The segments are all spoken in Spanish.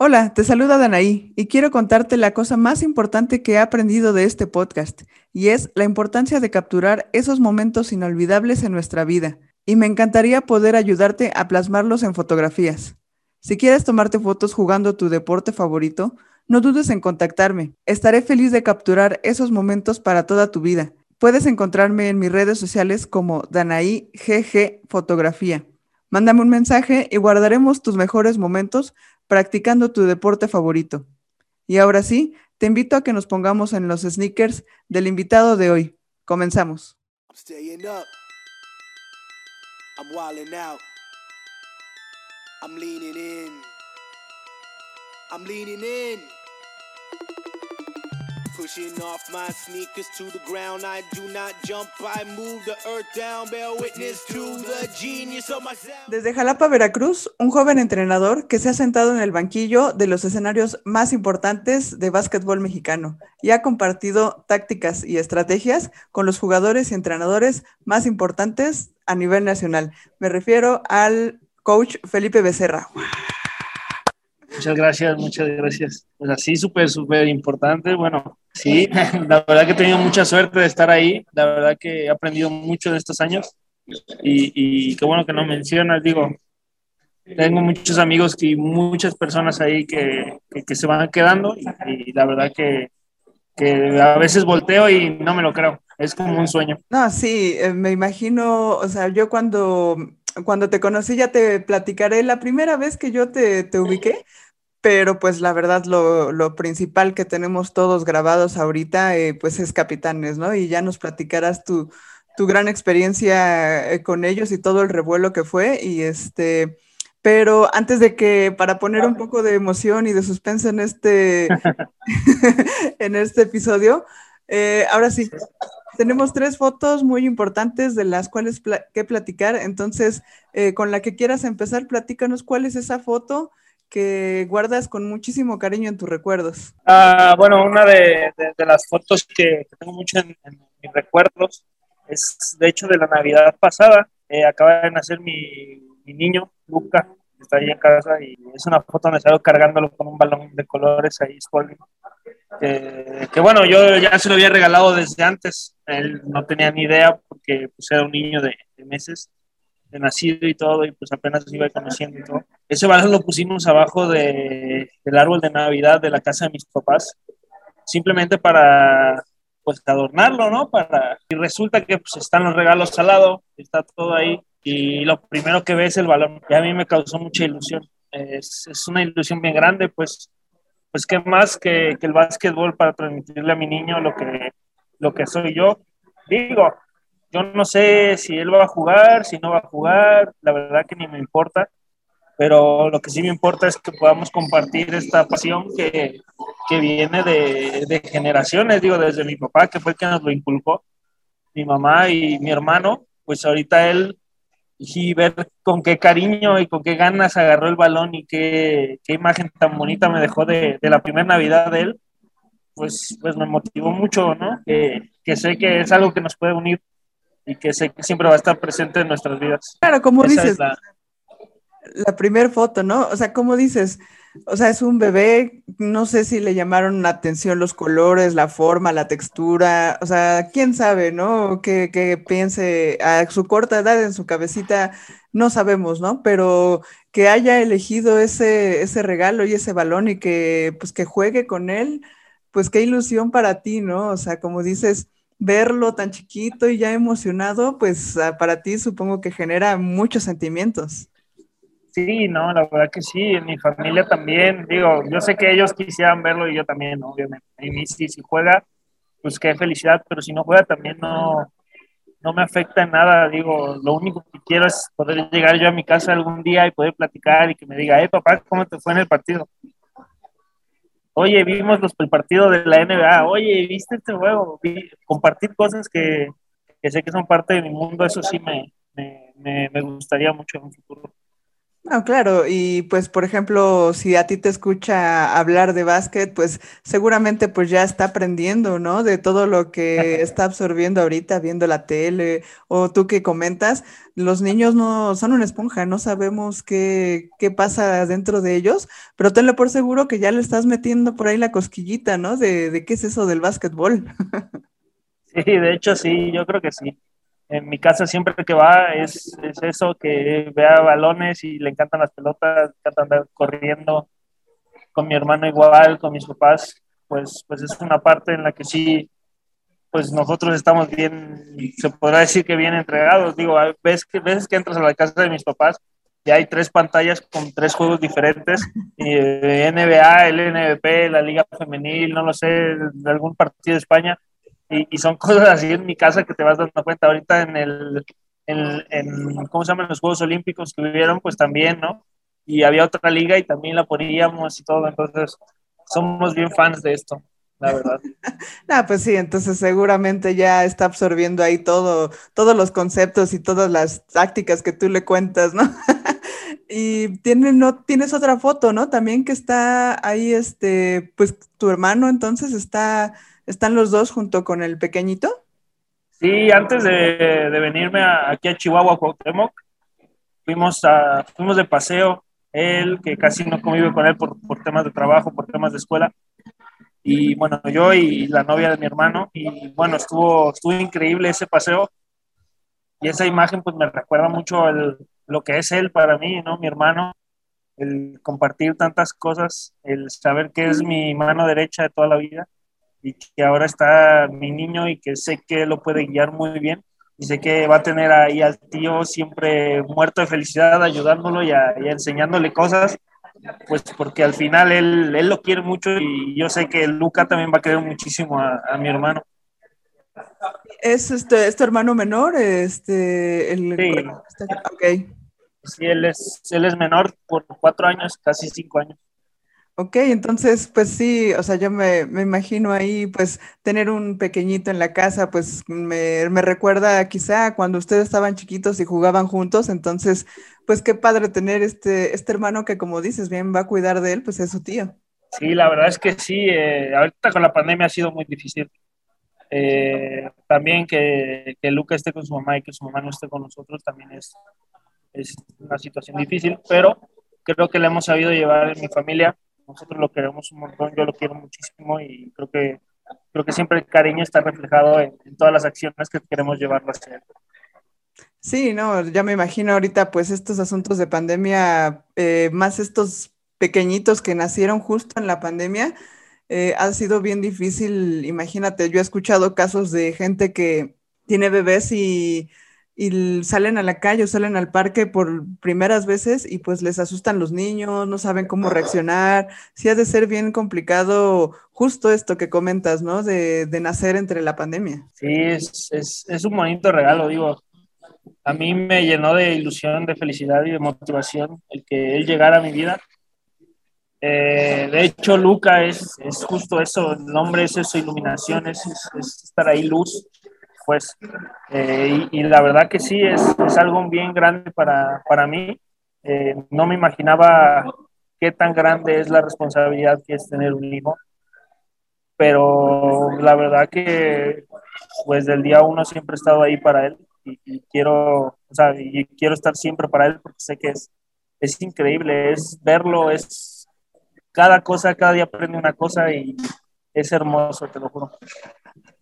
Hola, te saluda Danaí y quiero contarte la cosa más importante que he aprendido de este podcast y es la importancia de capturar esos momentos inolvidables en nuestra vida. Y me encantaría poder ayudarte a plasmarlos en fotografías. Si quieres tomarte fotos jugando tu deporte favorito, no dudes en contactarme. Estaré feliz de capturar esos momentos para toda tu vida. Puedes encontrarme en mis redes sociales como Danaí GG Fotografía. Mándame un mensaje y guardaremos tus mejores momentos practicando tu deporte favorito. Y ahora sí, te invito a que nos pongamos en los sneakers del invitado de hoy. Comenzamos. I'm leaning in. Pushing off my sneakers to the ground. I do not jump, I move the earth down. Bear witness to the genius of. Desde Jalapa, Veracruz, un joven entrenador que se ha sentado en el banquillo de los escenarios más importantes de básquetbol mexicano y ha compartido tácticas y estrategias con los jugadores y entrenadores más importantes a nivel nacional. Me refiero al coach Felipe Becerra. Muchas gracias, muchas gracias. Pues así súper, súper importante. Bueno, sí, la verdad que he tenido mucha suerte de estar ahí. La verdad que he aprendido mucho de estos años. Y, y qué bueno que no mencionas, digo, tengo muchos amigos y muchas personas ahí que, que, se van quedando y, la verdad que, que, a veces volteo y no me lo creo. Es como un sueño. No, sí, eh, me imagino, o sea, yo cuando, cuando te conocí ya te platicaré la primera vez que yo te, te ubiqué pero pues la verdad lo, principal que tenemos todos grabados ahorita eh, pues es Capitanes, ¿no? Y ya nos platicarás tu, gran experiencia eh, con ellos y todo el revuelo que fue y este... Pero antes de que, para poner un poco de emoción y de suspense en este, en este episodio, eh, ahora sí, tenemos tres fotos muy importantes de las cuales que platicar. Entonces, con la que quieras empezar, platícanos cuál es esa foto que guardas con muchísimo cariño en tus recuerdos? Ah, bueno, una de, las fotos que, tengo mucho en, mis recuerdos es de hecho de la Navidad pasada. Eh, acaba de nacer mi, niño, Luca, que está ahí en casa y es una foto donde salgo cargándolo con un balón de colores ahí, que, que, bueno, yo ya se lo había regalado desde antes. Él no tenía ni idea porque pues, era un niño de meses de nacido y todo, y pues apenas iba conociendo y todo. Ese balón lo pusimos abajo de, del árbol de Navidad de la casa de mis papás, simplemente para pues adornarlo, ¿no? Para, y resulta que pues están los regalos al lado, está todo ahí, y lo primero que ve es el balón, y a mí me causó mucha ilusión. Es, es una ilusión bien grande, pues, pues qué más que, que el básquetbol para transmitirle a mi niño lo que, lo que soy yo. Digo, yo no sé si él va a jugar, si no va a jugar, la verdad que ni me importa, pero lo que sí me importa es que podamos compartir esta pasión que, que viene de, de, generaciones, digo, desde mi papá, que fue que nos lo inculcó, mi mamá y mi hermano, pues ahorita él, y ver con qué cariño y con qué ganas agarró el balón y qué, qué imagen tan bonita me dejó de, de la primera Navidad de él, pues, pues me motivó mucho, ¿no? Que, que sé que es algo que nos puede unir y que siempre va a estar presente en nuestras vidas. Claro, como dices, la, la primera foto, ¿no? O sea, como dices, o sea, es un bebé, no sé si le llamaron la atención los colores, la forma, la textura, o sea, quién sabe, ¿no? Que, que piense a su corta edad en su cabecita, no sabemos, ¿no? Pero que haya elegido ese, ese regalo y ese balón y que pues que juegue con él, pues qué ilusión para ti, ¿no? O sea, como dices, verlo tan chiquito y ya emocionado, pues ah, para ti supongo que genera muchos sentimientos. Sí, no, la verdad que sí, en mi familia también, digo, yo sé que ellos quisieran verlo y yo también, obviamente. Y sí, si juega, pues qué felicidad, pero si no juega también no, no me afecta en nada, digo, lo único que quiero es poder llegar yo a mi casa algún día y poder platicar y que me diga, eh, papá, ¿cómo te fue en el partido? Oye, vimos los, el partido de la NBA, oye, ¿viste este juego? compartir cosas que, sé que son parte de mi mundo, eso sí me, me, me, gustaría mucho en un futuro. No, claro, y pues por ejemplo, si a ti te escucha hablar de básquet, pues seguramente pues ya está aprendiendo, ¿no? De todo lo que está absorbiendo ahorita viendo la tele o tú que comentas, los niños no son una esponja, no sabemos qué, qué pasa dentro de ellos, pero tenlo por seguro que ya le estás metiendo por ahí la cosquillita, ¿no? De, de qué es eso del básquetbol. Sí, de hecho sí, yo creo que sí en mi casa siempre que va es, es, eso, que vea balones y le encantan las pelotas, le encanta andar corriendo con mi hermano igual, con mis papás, pues, pues es una parte en la que sí, pues nosotros estamos bien, se podrá decir que bien entregados. Digo, ves que, veces que entras a la casa de mis papás y hay tres pantallas con tres juegos diferentes, y, eh, NBA, el NBP, la Liga Femenil, no lo sé, de algún partido de España, y, son cosas así en mi casa que te vas dando cuenta ahorita en el, en, ¿cómo se llaman? Los Juegos Olímpicos que vivieron, pues también, ¿no? Y había otra liga y también la poníamos y todo, entonces somos bien fans de esto, la verdad. ah, pues sí, entonces seguramente ya está absorbiendo ahí todo, todos los conceptos y todas las tácticas que tú le cuentas, ¿no? y tiene, no, tienes otra foto, ¿no? También que está ahí, este, pues tu hermano entonces está ¿Están los dos junto con el pequeñito? Sí, antes de, venirme aquí a Chihuahua, Cuauhtémoc, fuimos, a, fuimos de paseo, él, que casi no convive con él por, temas de trabajo, por temas de escuela, y bueno, yo y la novia de mi hermano, y bueno, estuvo, estuvo increíble ese paseo, y esa imagen pues me recuerda mucho lo que es él para mí, ¿no? Mi hermano, el compartir tantas cosas, el saber que es mi mano derecha de toda la vida, y que ahora está mi niño y que sé que lo puede guiar muy bien y sé que va a tener ahí al tío siempre muerto de felicidad ayudándolo y, enseñándole cosas, pues porque al final él, él, lo quiere mucho y yo sé que Luca también va a querer muchísimo a, mi hermano. ¿Es este, tu hermano menor? Este, el, sí. Okay. sí, él es, él es menor por cuatro años, casi cinco años. Ok, entonces, pues sí, o sea, yo me, imagino ahí, pues tener un pequeñito en la casa, pues me, recuerda quizá cuando ustedes estaban chiquitos y jugaban juntos, entonces, pues qué padre tener este, este hermano que como dices, bien va a cuidar de él, pues es su tío. Sí, la verdad es que sí, eh, ahorita con la pandemia ha sido muy difícil. Eh, también que, que Luca esté con su mamá y que su mamá no esté con nosotros también es, es una situación difícil, pero creo que le hemos sabido llevar en mi familia nosotros lo queremos un montón, yo lo quiero muchísimo y creo que, creo que siempre el cariño está reflejado en, todas las acciones que queremos llevar a hacer. Sí, no, ya me imagino ahorita pues estos asuntos de pandemia, eh, más estos pequeñitos que nacieron justo en la pandemia, eh, ha sido bien difícil. Imagínate, yo he escuchado casos de gente que tiene bebés y y salen a la calle o salen al parque por primeras veces y pues les asustan los niños, no saben cómo reaccionar. Sí ha de ser bien complicado justo esto que comentas, ¿no? De, de nacer entre la pandemia. Sí, es, es, es, un bonito regalo, digo. A mí me llenó de ilusión, de felicidad y de motivación el que él llegara a mi vida. Eh, de hecho, Luca es, es, justo eso, el nombre es eso, iluminación, es, es estar ahí, luz pues. Eh, y, la verdad que sí, es, es algo bien grande para, para mí. Eh, no me imaginaba qué tan grande es la responsabilidad que es tener un hijo, pero la verdad que pues del día uno siempre he estado ahí para él y, quiero, o sea, y quiero estar siempre para él porque sé que es, es increíble, es verlo, es cada cosa, cada día aprende una cosa y es hermoso, te lo juro.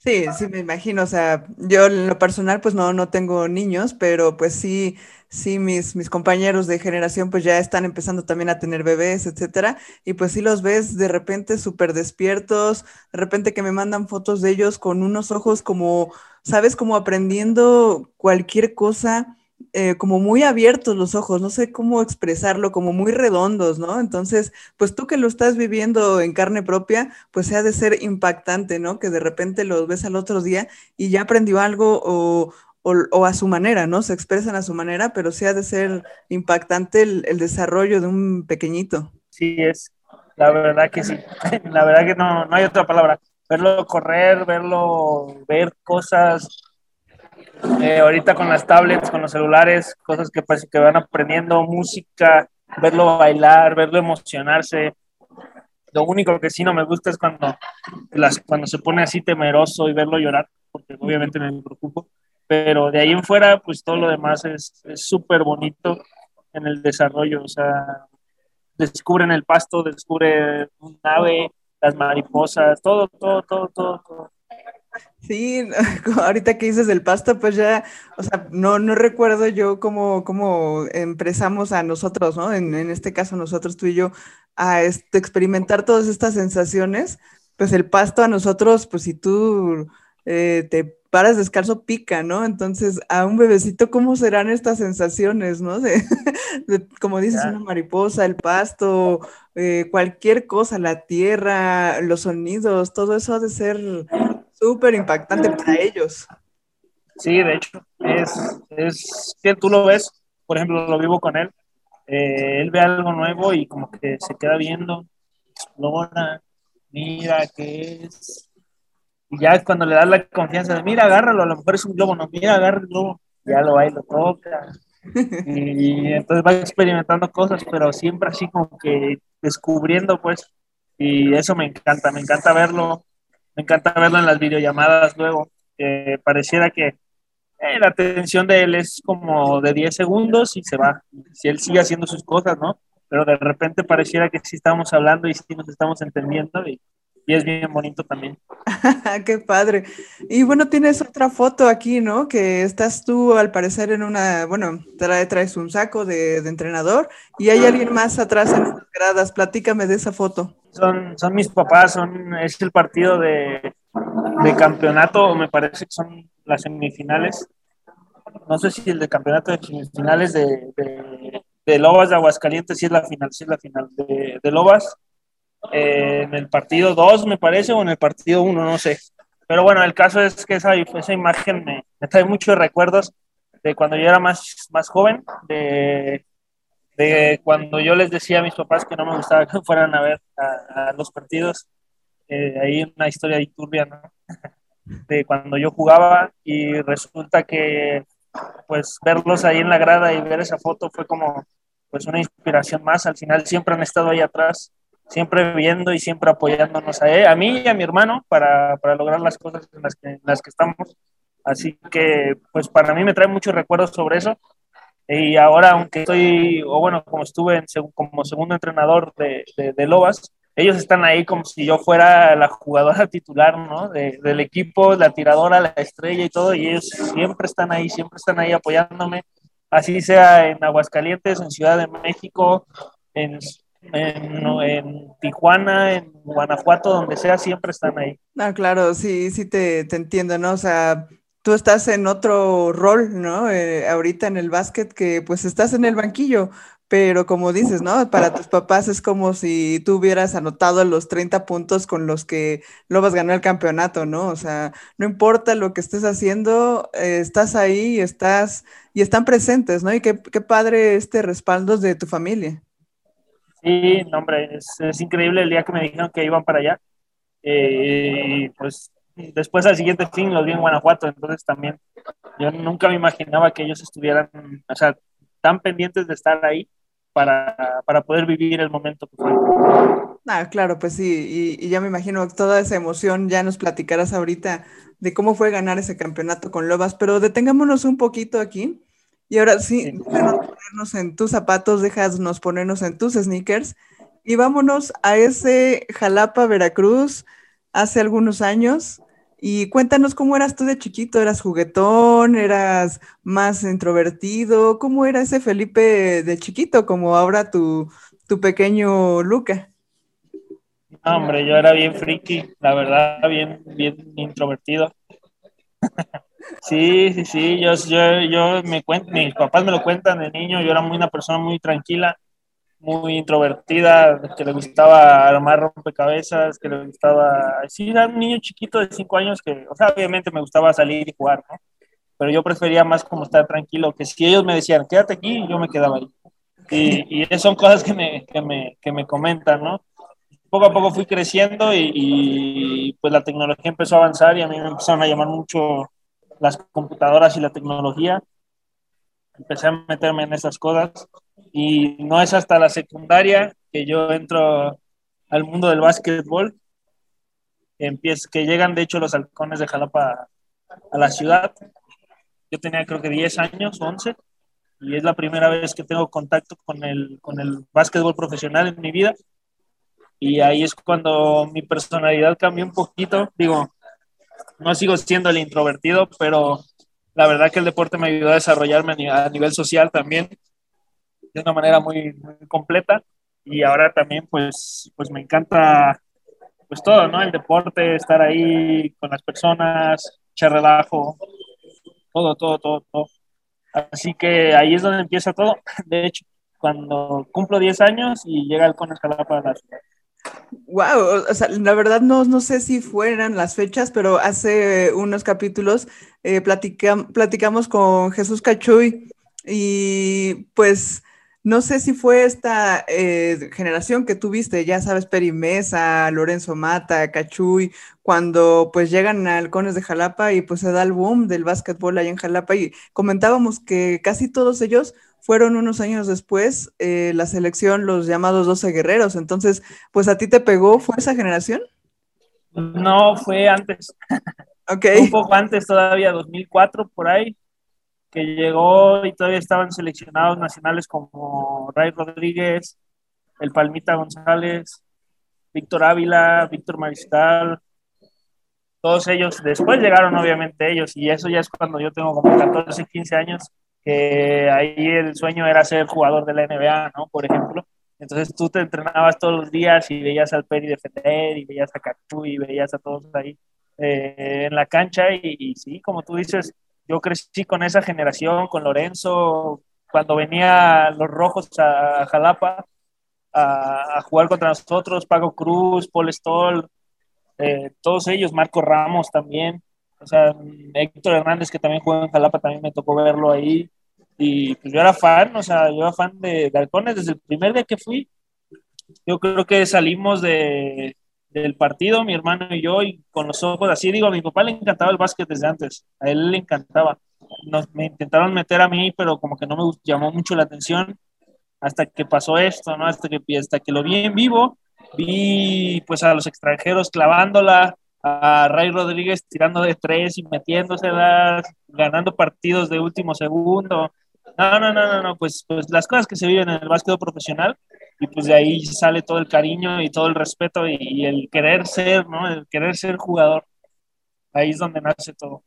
Sí, sí, me imagino. O sea, yo en lo personal, pues no, no tengo niños, pero pues sí, sí, mis, mis compañeros de generación, pues ya están empezando también a tener bebés, etcétera. Y pues sí los ves de repente súper despiertos, de repente que me mandan fotos de ellos con unos ojos como, ¿sabes? Como aprendiendo cualquier cosa eh, como muy abiertos los ojos, no sé cómo expresarlo, como muy redondos, ¿no? Entonces, pues tú que lo estás viviendo en carne propia, pues ha de ser impactante, ¿no? Que de repente los ves al otro día y ya aprendió algo o, a su manera, ¿no? Se expresan a su manera, pero sí ha de ser impactante el, desarrollo de un pequeñito. Sí, es, la verdad que sí, la verdad que no, no hay otra palabra. Verlo correr, verlo, ver cosas, eh, ahorita con las tablets, con los celulares, cosas que, pues, que van aprendiendo, música, verlo bailar, verlo emocionarse. Lo único que sí no me gusta es cuando, las, cuando se pone así temeroso y verlo llorar, porque obviamente me preocupo. Pero de ahí en fuera, pues todo lo demás es súper bonito en el desarrollo. O sea, descubren el pasto, descubre un ave, las mariposas, todo, todo, todo, todo, todo. Sí, ahorita que dices del pasto, pues ya, o sea, no, no recuerdo yo cómo, cómo empezamos a nosotros, ¿no? En, en, este caso, nosotros, tú y yo, a este, experimentar todas estas sensaciones. Pues el pasto a nosotros, pues si tú eh, te paras descalzo, pica, ¿no? Entonces, a un bebecito, ¿cómo serán estas sensaciones, ¿no? De, como dices, una mariposa, el pasto, eh, cualquier cosa, la tierra, los sonidos, todo eso ha de ser súper impactante para ellos. Sí, de hecho, es, es que tú lo ves, por ejemplo, lo vivo con él, eh, él ve algo nuevo y como que se queda viendo, explora, mira qué es. Y ya cuando le das la confianza de, mira, agárralo, a lo mejor es un globo, no, mira, agarra el globo, ya lo va y lo toca. Y, y entonces va experimentando cosas, pero siempre así como que descubriendo, pues, y eso me encanta, me encanta verlo me encanta verlo en las videollamadas luego. pareciera que eh, la atención de él es como de 10 segundos y se va. Si él sigue haciendo sus cosas, ¿no? Pero de repente pareciera que sí estamos hablando y sí nos estamos entendiendo y, y es bien bonito también. Qué padre. Y bueno, tienes otra foto aquí, ¿no? Que estás tú al parecer en una, bueno, traes un saco de, de entrenador y hay alguien más atrás en las gradas. Platícame de esa foto son, son mis papás, son, es el partido de, de campeonato, me parece que son las semifinales. No sé si el de campeonato de semifinales de, de, de Lobas de Aguascalientes, si es la final, si es la final de, de Lobas. Eh, en el partido 2, me parece, o en el partido 1, no sé. Pero bueno, el caso es que esa, esa imagen me, me, trae muchos recuerdos de cuando yo era más, más joven, de, de cuando yo les decía a mis papás que no me gustaba que fueran a ver a, los partidos, eh, hay una historia de turbia, ¿no? De cuando yo jugaba y resulta que pues verlos ahí en la grada y ver esa foto fue como pues una inspiración más. Al final siempre han estado ahí atrás, siempre viendo y siempre apoyándonos a, él, a mí y a mi hermano para, para lograr las cosas en las, que, en las que estamos. Así que pues para mí me trae muchos recuerdos sobre eso y ahora, aunque estoy, o bueno, como estuve en, como segundo entrenador de, de, Lobas, ellos están ahí como si yo fuera la jugadora titular, ¿no? De, del equipo, la tiradora, la estrella y todo, y ellos siempre están ahí, siempre están ahí apoyándome, así sea en Aguascalientes, en Ciudad de México, en, en, Tijuana, en Guanajuato, donde sea, siempre están ahí. Ah, claro, sí, sí te, te entiendo, ¿no? O sea, tú estás en otro rol, ¿no? Eh, ahorita en el básquet que pues estás en el banquillo, pero como dices, ¿no? Para tus papás es como si tú hubieras anotado los 30 puntos con los que Lobas ganó el campeonato, ¿no? O sea, no importa lo que estés haciendo, eh, estás ahí, estás y están presentes, ¿no? Y qué, qué padre este respaldo de tu familia. Sí, no, hombre, es, es, increíble el día que me dijeron que iban para allá. Eh, pues después al siguiente fin los vi en Guanajuato, entonces también yo nunca me imaginaba que ellos estuvieran, o sea, tan pendientes de estar ahí para, para poder vivir el momento que fue. Ah, claro, pues sí, y, y, ya me imagino toda esa emoción, ya nos platicarás ahorita de cómo fue ganar ese campeonato con Lobas, pero detengámonos un poquito aquí. Y ahora sí, sí. ponernos en tus zapatos, déjanos ponernos en tus sneakers y vámonos a ese Jalapa, Veracruz, hace algunos años, y cuéntanos cómo eras tú de chiquito, ¿eras juguetón? ¿Eras más introvertido? ¿Cómo era ese Felipe de chiquito, como ahora tu, tu pequeño Luca? No, hombre, yo era bien friki, la verdad, bien, bien introvertido. sí, sí, sí, yo, yo, yo me cuento, mis papás me lo cuentan de niño, yo era muy una persona muy tranquila, muy introvertida, que le gustaba armar rompecabezas, que le gustaba, sí, era un niño chiquito de cinco años que, o sea, obviamente me gustaba salir y jugar, ¿no? Pero yo prefería más como estar tranquilo, que si ellos me decían, quédate aquí, yo me quedaba ahí. Y, y son cosas que me, que, me, que me comentan, ¿no? Poco a poco fui creciendo y, y pues la tecnología empezó a avanzar y a mí me empezaron a llamar mucho las computadoras y la tecnología. Empecé a meterme en esas cosas y no es hasta la secundaria que yo entro al mundo del básquetbol, empiezo, que llegan de hecho los halcones de Jalapa a la ciudad. Yo tenía creo que 10 años, 11, y es la primera vez que tengo contacto con el, con el básquetbol profesional en mi vida. Y ahí es cuando mi personalidad cambió un poquito. Digo, no sigo siendo el introvertido, pero la verdad que el deporte me ayudó a desarrollarme a nivel social también de una manera muy, completa. Y ahora también, pues, pues me encanta pues todo, ¿no? El deporte, estar ahí con las personas, echar relajo, todo, todo, todo, todo. Así que ahí es donde empieza todo. De hecho, cuando cumplo 10 años y llega el Cones Jalapa a la. Wow, o sea, la verdad no, no sé si fueran las fechas, pero hace unos capítulos eh, platicamos con Jesús Cachuy y pues no sé si fue esta eh, generación que tuviste, ya sabes, Perimesa, Lorenzo Mata, Cachuy, cuando pues llegan a Halcones de Jalapa y pues se da el boom del básquetbol ahí en Jalapa y comentábamos que casi todos ellos fueron unos años después eh, la selección, los llamados 12 guerreros. Entonces, pues a ti te pegó, ¿fue esa generación? No, fue antes. Un poco antes todavía, 2004 por ahí que llegó y todavía estaban seleccionados nacionales como Ray Rodríguez, el Palmita González, Víctor Ávila, Víctor Maristal, todos ellos, después llegaron obviamente ellos y eso ya es cuando yo tengo como 14, 15 años, que ahí el sueño era ser jugador de la NBA, ¿no? Por ejemplo. Entonces tú te entrenabas todos los días y veías al Peri defender y veías a Cachu y veías a todos ahí eh, en la cancha y, sí, como tú dices, yo crecí con esa generación, con Lorenzo, cuando venía los rojos a Jalapa a, jugar contra nosotros, Pago Cruz, Paul Stoll, eh, todos ellos, Marco Ramos también, o sea, Héctor Hernández que también juega en Jalapa, también me tocó verlo ahí. Y pues yo era fan, o sea, yo era fan de, de Halcones desde el primer día que fui. Yo creo que salimos de, del partido, mi hermano y yo, y con los ojos así, digo, a mi papá le encantaba el básquet desde antes, a él le encantaba. Nos, me intentaron meter a mí, pero como que no me llamó mucho la atención hasta que pasó esto, ¿no? Hasta que, hasta que lo vi en vivo, vi pues a los extranjeros clavándola, a Ray Rodríguez tirando de tres y metiéndose, ganando partidos de último segundo. No, no, no, no, no, pues, pues las cosas que se viven en el básquet profesional, y pues de ahí sale todo el cariño y todo el respeto y, el querer ser, ¿no? El querer ser jugador. Ahí es donde nace todo.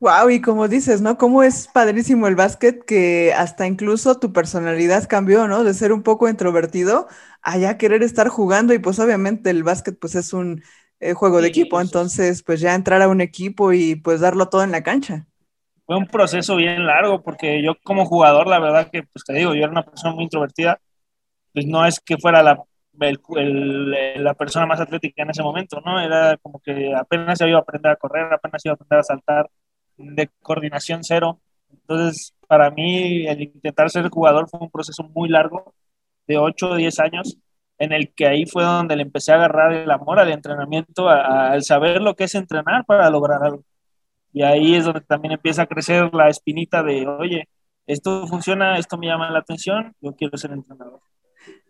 Wow, y como dices, ¿no? Cómo es padrísimo el básquet que hasta incluso tu personalidad cambió, ¿no? De ser un poco introvertido a ya querer estar jugando y pues obviamente el básquet pues es un eh, juego de equipo, entonces pues ya entrar a un equipo y pues darlo todo en la cancha. Fue un proceso bien largo porque yo como jugador, la verdad que pues te digo, yo era una persona muy introvertida, pues no es que fuera la, la persona más atlética en ese momento, ¿no? Era como que apenas iba a aprender a correr, apenas iba a aprender a saltar, de coordinación cero. Entonces, para mí, el intentar ser jugador fue un proceso muy largo, de 8 o 10 años, en el que ahí fue donde le empecé a agarrar el amor al entrenamiento, al saber lo que es entrenar para lograr algo. Y ahí es donde también empieza a crecer la espinita de, oye, esto funciona, esto me llama la atención, yo quiero ser entrenador.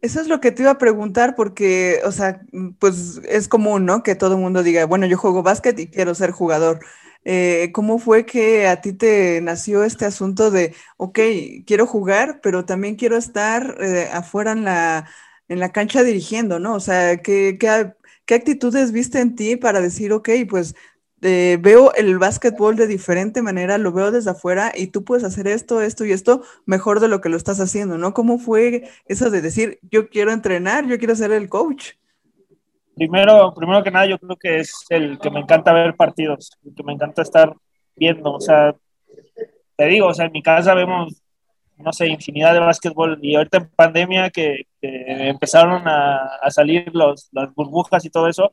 Eso es lo que te iba a preguntar porque, o sea, pues es común, ¿no? Que todo el mundo diga, bueno, yo juego básquet y quiero ser jugador. Eh, ¿Cómo fue que a ti te nació este asunto de, ok, quiero jugar, pero también quiero estar eh, afuera en la, en la cancha dirigiendo, ¿no? O sea, ¿qué, qué, qué actitudes viste en ti para decir, ok, pues eh, veo el básquetbol de diferente manera, lo veo desde afuera y tú puedes hacer esto, esto y esto mejor de lo que lo estás haciendo, ¿no? ¿Cómo fue eso de decir, yo quiero entrenar, yo quiero ser el coach? Primero, primero que nada, yo creo que es el que me encanta ver partidos, el que me encanta estar viendo, o sea, te digo, o sea, en mi casa vemos, no sé, infinidad de básquetbol y ahorita en pandemia que, empezaron a, a salir los, las burbujas y todo eso,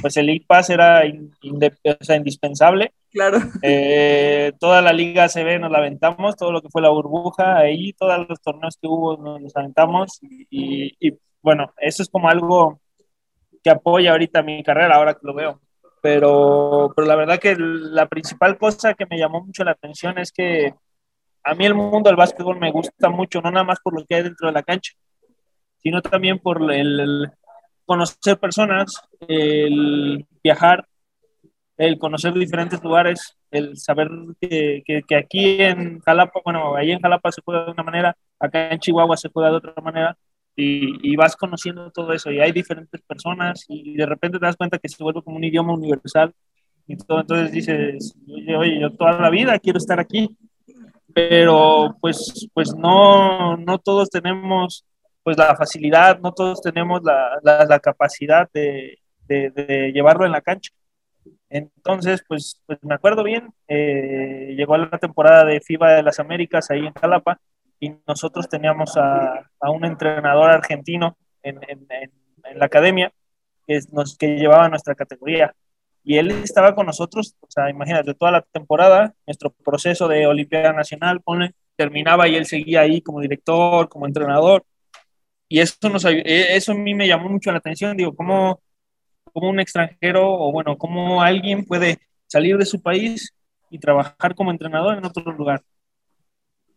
pues el League Pass era indispensable. Claro. Eh, toda la liga ve, nos la aventamos, todo lo que fue la burbuja, ahí todos los torneos que hubo nos los aventamos y, bueno, eso es como algo que apoya ahorita mi carrera, ahora que lo veo. Pero, pero la verdad que la principal cosa que me llamó mucho la atención es que a mí el mundo del básquetbol me gusta mucho, no nada más por lo que hay dentro de la cancha, sino también por el conocer personas, el viajar, el conocer diferentes lugares, el saber que, que, aquí en Jalapa, bueno, ahí en Jalapa se juega de una manera, acá en Chihuahua se juega de otra manera, y, y, vas conociendo todo eso, y hay diferentes personas, y de repente te das cuenta que se vuelve como un idioma universal, y todo, entonces dices, oye, oye, yo toda la vida quiero estar aquí, pero pues, pues no, no todos tenemos pues la facilidad, no todos tenemos la, la, capacidad de, de, llevarlo en la cancha. Entonces, pues, pues me acuerdo bien, eh, llegó la temporada de FIBA de las Américas ahí en Jalapa y nosotros teníamos a, a un entrenador argentino en, en, en, la academia que, nos, que llevaba nuestra categoría. Y él estaba con nosotros, o sea, imagínate, toda la temporada, nuestro proceso de Olimpiada Nacional, terminaba y él seguía ahí como director, como entrenador. Y eso, e, eso a mí me llamó mucho la atención, digo, ¿cómo, cómo un extranjero o bueno, cómo alguien puede salir de su país y trabajar como entrenador en otro lugar?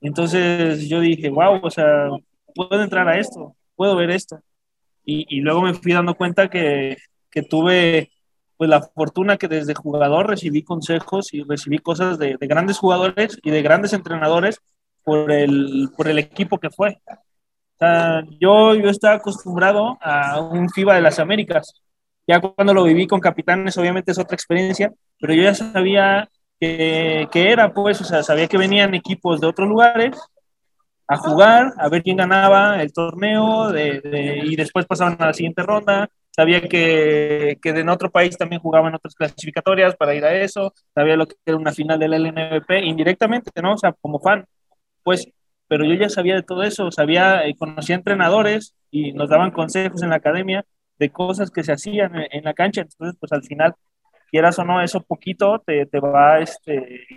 Entonces yo dije, wow, o sea, puedo entrar a esto, puedo ver esto. Y, y luego me fui dando cuenta que, que, tuve pues la fortuna que desde jugador recibí consejos y recibí cosas de, de grandes jugadores y de grandes entrenadores por el, por el equipo que fue yo, yo estaba acostumbrado a un FIBA de las Américas. Ya cuando lo viví con capitanes, obviamente es otra experiencia, pero yo ya sabía que, que era, pues, o sea, sabía que venían equipos de otros lugares a jugar, a ver quién ganaba el torneo de, y después pasaban a la siguiente ronda. Sabía que, que en otro país también jugaban otras clasificatorias para ir a eso. Sabía lo que era una final del LNVP indirectamente, ¿no? O sea, como fan. Pues pero yo ya sabía de todo eso, sabía, eh, conocía entrenadores y nos daban consejos en la academia de cosas que se hacían en, la cancha, entonces pues al final, quieras o no, eso poquito te, te va, este,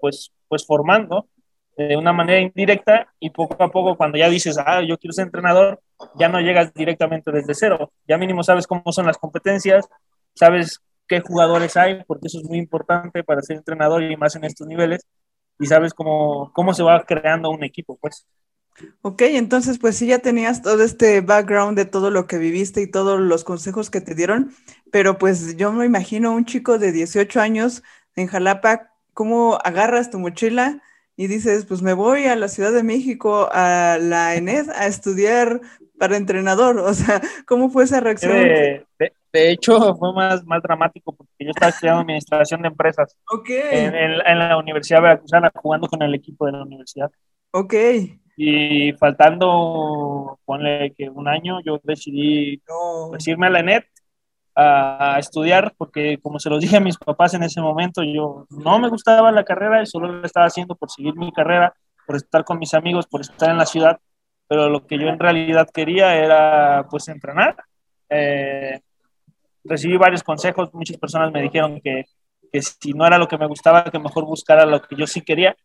pues, pues formando de una manera indirecta y poco a poco cuando ya dices, ah, yo quiero ser entrenador, ya no llegas directamente desde cero, ya mínimo sabes cómo son las competencias, sabes qué jugadores hay, porque eso es muy importante para ser entrenador y más en estos niveles, y sabes cómo, cómo se va creando un equipo, pues. Ok, entonces pues sí ya tenías todo este background de todo lo que viviste y todos los consejos que te dieron, pero pues yo me imagino un chico de 18 años en Jalapa, ¿cómo agarras tu mochila y dices, pues me voy a la Ciudad de México, a la ENED, a estudiar para entrenador? O sea, ¿cómo fue esa reacción? Eh, de hecho, fue más, más dramático porque yo estaba estudiando administración de empresas en, en, la Universidad Veracruzana, jugando con el equipo de la universidad. Ok. Y faltando, ponle que un año, yo decidí pues, irme a la ENET a, estudiar porque, como se los dije a mis papás en ese momento, yo no me gustaba la carrera y solo lo estaba haciendo por seguir mi carrera, por estar con mis amigos, por estar en la ciudad, pero lo que yo en realidad quería era pues entrenar. Eh, recibí varios consejos, muchas personas me dijeron que, que, si no era lo que me gustaba, que mejor buscara lo que yo sí quería,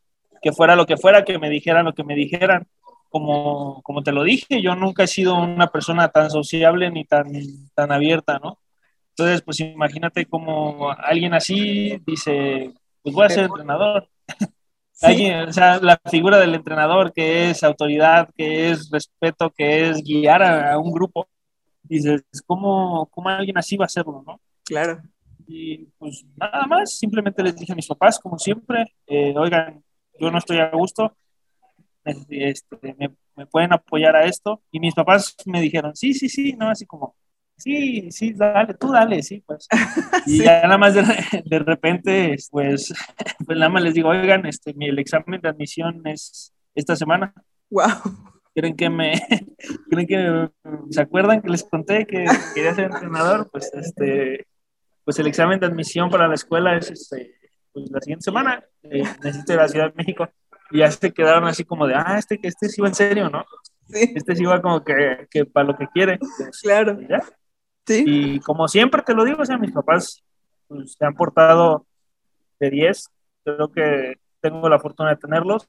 que fuera lo que fuera, que me dijeran lo que me dijeran. Como, como te lo dije, yo nunca he sido una persona tan sociable ni tan, tan abierta, ¿no? Entonces, pues imagínate como alguien así dice, pues voy a ser entrenador. Alguien, o sea, la figura del entrenador que es autoridad, que es respeto, que es guiar a un grupo, dices, ¿cómo, ¿cómo alguien así va a hacerlo, no? Claro. Y pues nada más, simplemente les dije a mis papás, como siempre, eh, oigan, yo no estoy a gusto, este, me, me, pueden apoyar a esto. Y mis papás me dijeron, sí, sí, sí, no, así como, sí, sí, dale, tú dale, sí, pues. Y ya nada más de, de, repente, pues, pues nada más les digo, oigan, este, mi, el examen de admisión es esta semana. Wow. ¿Creen que me, creen que se acuerdan que les conté que quería ser entrenador? Pues este, pues el examen de admisión para la escuela es este, pues la siguiente semana, eh, necesito ir a la Ciudad de México. Y ya se quedaron así como de, ah, este, este sí va en serio, ¿no? Sí. Este sí va como que, que para lo que quiere. Claro. ¿ya? Sí. Y como siempre te lo digo, o sea, mis papás pues, se han portado de 10. Creo que tengo la fortuna de tenerlos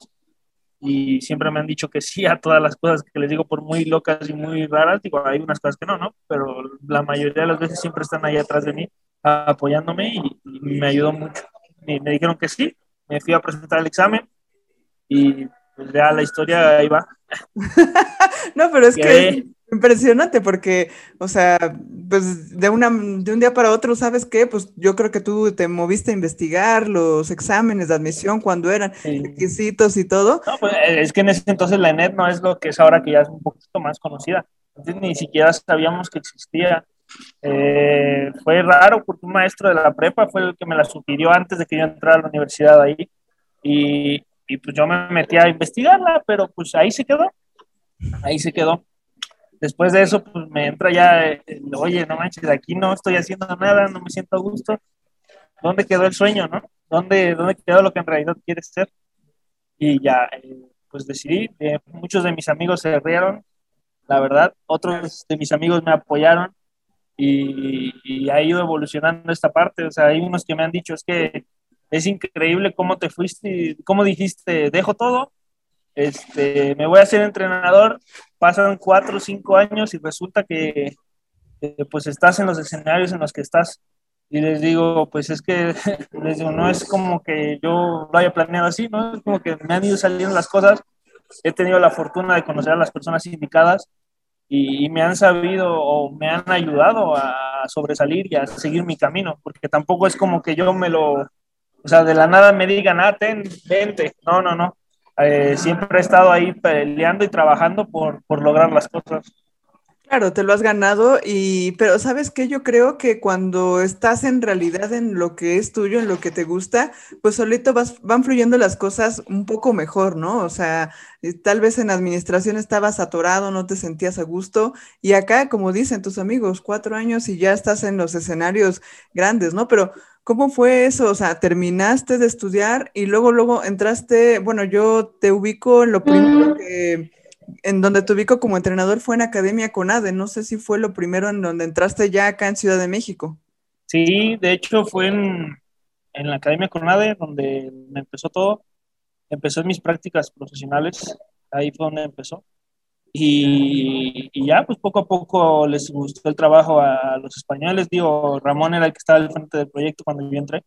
y siempre me han dicho que sí a todas las cosas que les digo, por muy locas y muy raras, digo, hay unas cosas que no, ¿no? Pero la mayoría de las veces siempre están ahí atrás de mí apoyándome y, me ayudó mucho. Y me dijeron que sí, me fui a presentar el examen y pues ya la historia ahí va. no, pero es que Impresionante porque, o sea, pues de, una, de un día para otro, ¿sabes qué? Pues yo creo que tú te moviste a investigar los exámenes de admisión cuando eran requisitos y todo. No, pues es que en ese entonces la ENET no es lo que es ahora que ya es un poquito más conocida. Entonces ni siquiera sabíamos que existía. Eh, fue raro porque un maestro de la prepa fue el que me la sugirió antes de que yo entrara a la universidad ahí. Y, y pues yo me metí a investigarla, pero pues ahí se quedó. Ahí se quedó después de eso, pues me entra ya, oye, no manches, aquí no estoy haciendo nada, no me siento a gusto. ¿Dónde quedó el sueño, no? ¿Dónde, dónde quedó lo que en realidad quieres ser? Y ya, eh, pues decidí. Eh, muchos de mis amigos se rieron, la verdad. Otros de mis amigos me apoyaron y, y ha ido evolucionando esta parte. O sea, hay unos que me han dicho, es que es increíble cómo te fuiste, cómo dijiste, dejo todo este, me voy a ser entrenador, pasan cuatro o cinco años y resulta que, pues estás en los escenarios en los que estás. Y les digo, pues es que, les digo, no es como que yo lo haya planeado así, ¿no? Es como que me han ido saliendo las cosas. He tenido la fortuna de conocer a las personas indicadas y, y me han sabido o me han ayudado a sobresalir y a seguir mi camino, porque tampoco es como que yo me lo, o sea, de la nada me digan, ah, ten, vente. No, no, no. Eh, siempre he estado ahí peleando y trabajando por, por lograr las cosas. Claro, te lo has ganado y, pero sabes qué, yo creo que cuando estás en realidad en lo que es tuyo, en lo que te gusta, pues solito vas, van fluyendo las cosas un poco mejor, ¿no? O sea, eh, tal vez en administración estabas atorado, no te sentías a gusto y acá, como dicen tus amigos, cuatro años y ya estás en los escenarios grandes, ¿no? Pero ¿Cómo fue eso? O sea, terminaste de estudiar y luego, luego entraste, bueno, yo te ubico en lo primero que, en donde te ubico como entrenador fue en Academia Conade. No sé si fue lo primero en donde entraste ya acá en Ciudad de México. Sí, de hecho fue en, en la Academia Conade donde me empezó todo. Empezó en mis prácticas profesionales, ahí fue donde empezó. Y, ya, pues poco a poco les gustó el trabajo a los españoles. Digo, Ramón era el que estaba al frente del proyecto cuando yo entré.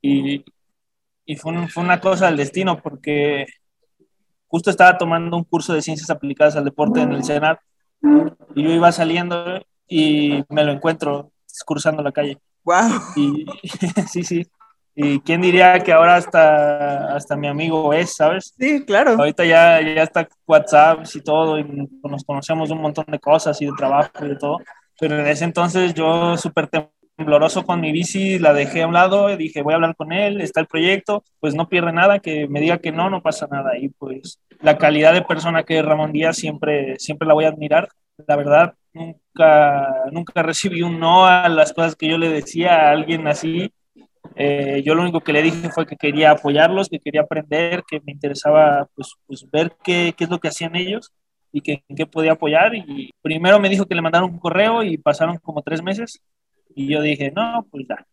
Y, y fue, fue, una cosa del destino, porque justo estaba tomando un curso de ciencias aplicadas al deporte en el Senat. Y yo iba saliendo y me lo encuentro cruzando la calle. ¡Wow! Y, sí, sí. Y quién diría que ahora hasta, hasta mi amigo es, ¿sabes? Sí, claro. Ahorita ya, ya está WhatsApp y todo, y nos conocemos un montón de cosas y de trabajo y de todo. Pero en ese entonces yo súper tembloroso con mi bici, la dejé a un lado, y dije, voy a hablar con él, está el proyecto, pues no pierde nada, que me diga que no, no pasa nada. Y pues la calidad de persona que es Ramón Díaz siempre, siempre la voy a admirar. La verdad, nunca, nunca recibí un no a las cosas que yo le decía a alguien así eh, yo lo único que le dije fue que quería apoyarlos, que quería aprender, que me interesaba pues, pues ver qué, qué, es lo que hacían ellos y que, en qué podía apoyar. Y primero me dijo que le mandaron un correo y pasaron como tres meses. Y yo dije, no, pues ya.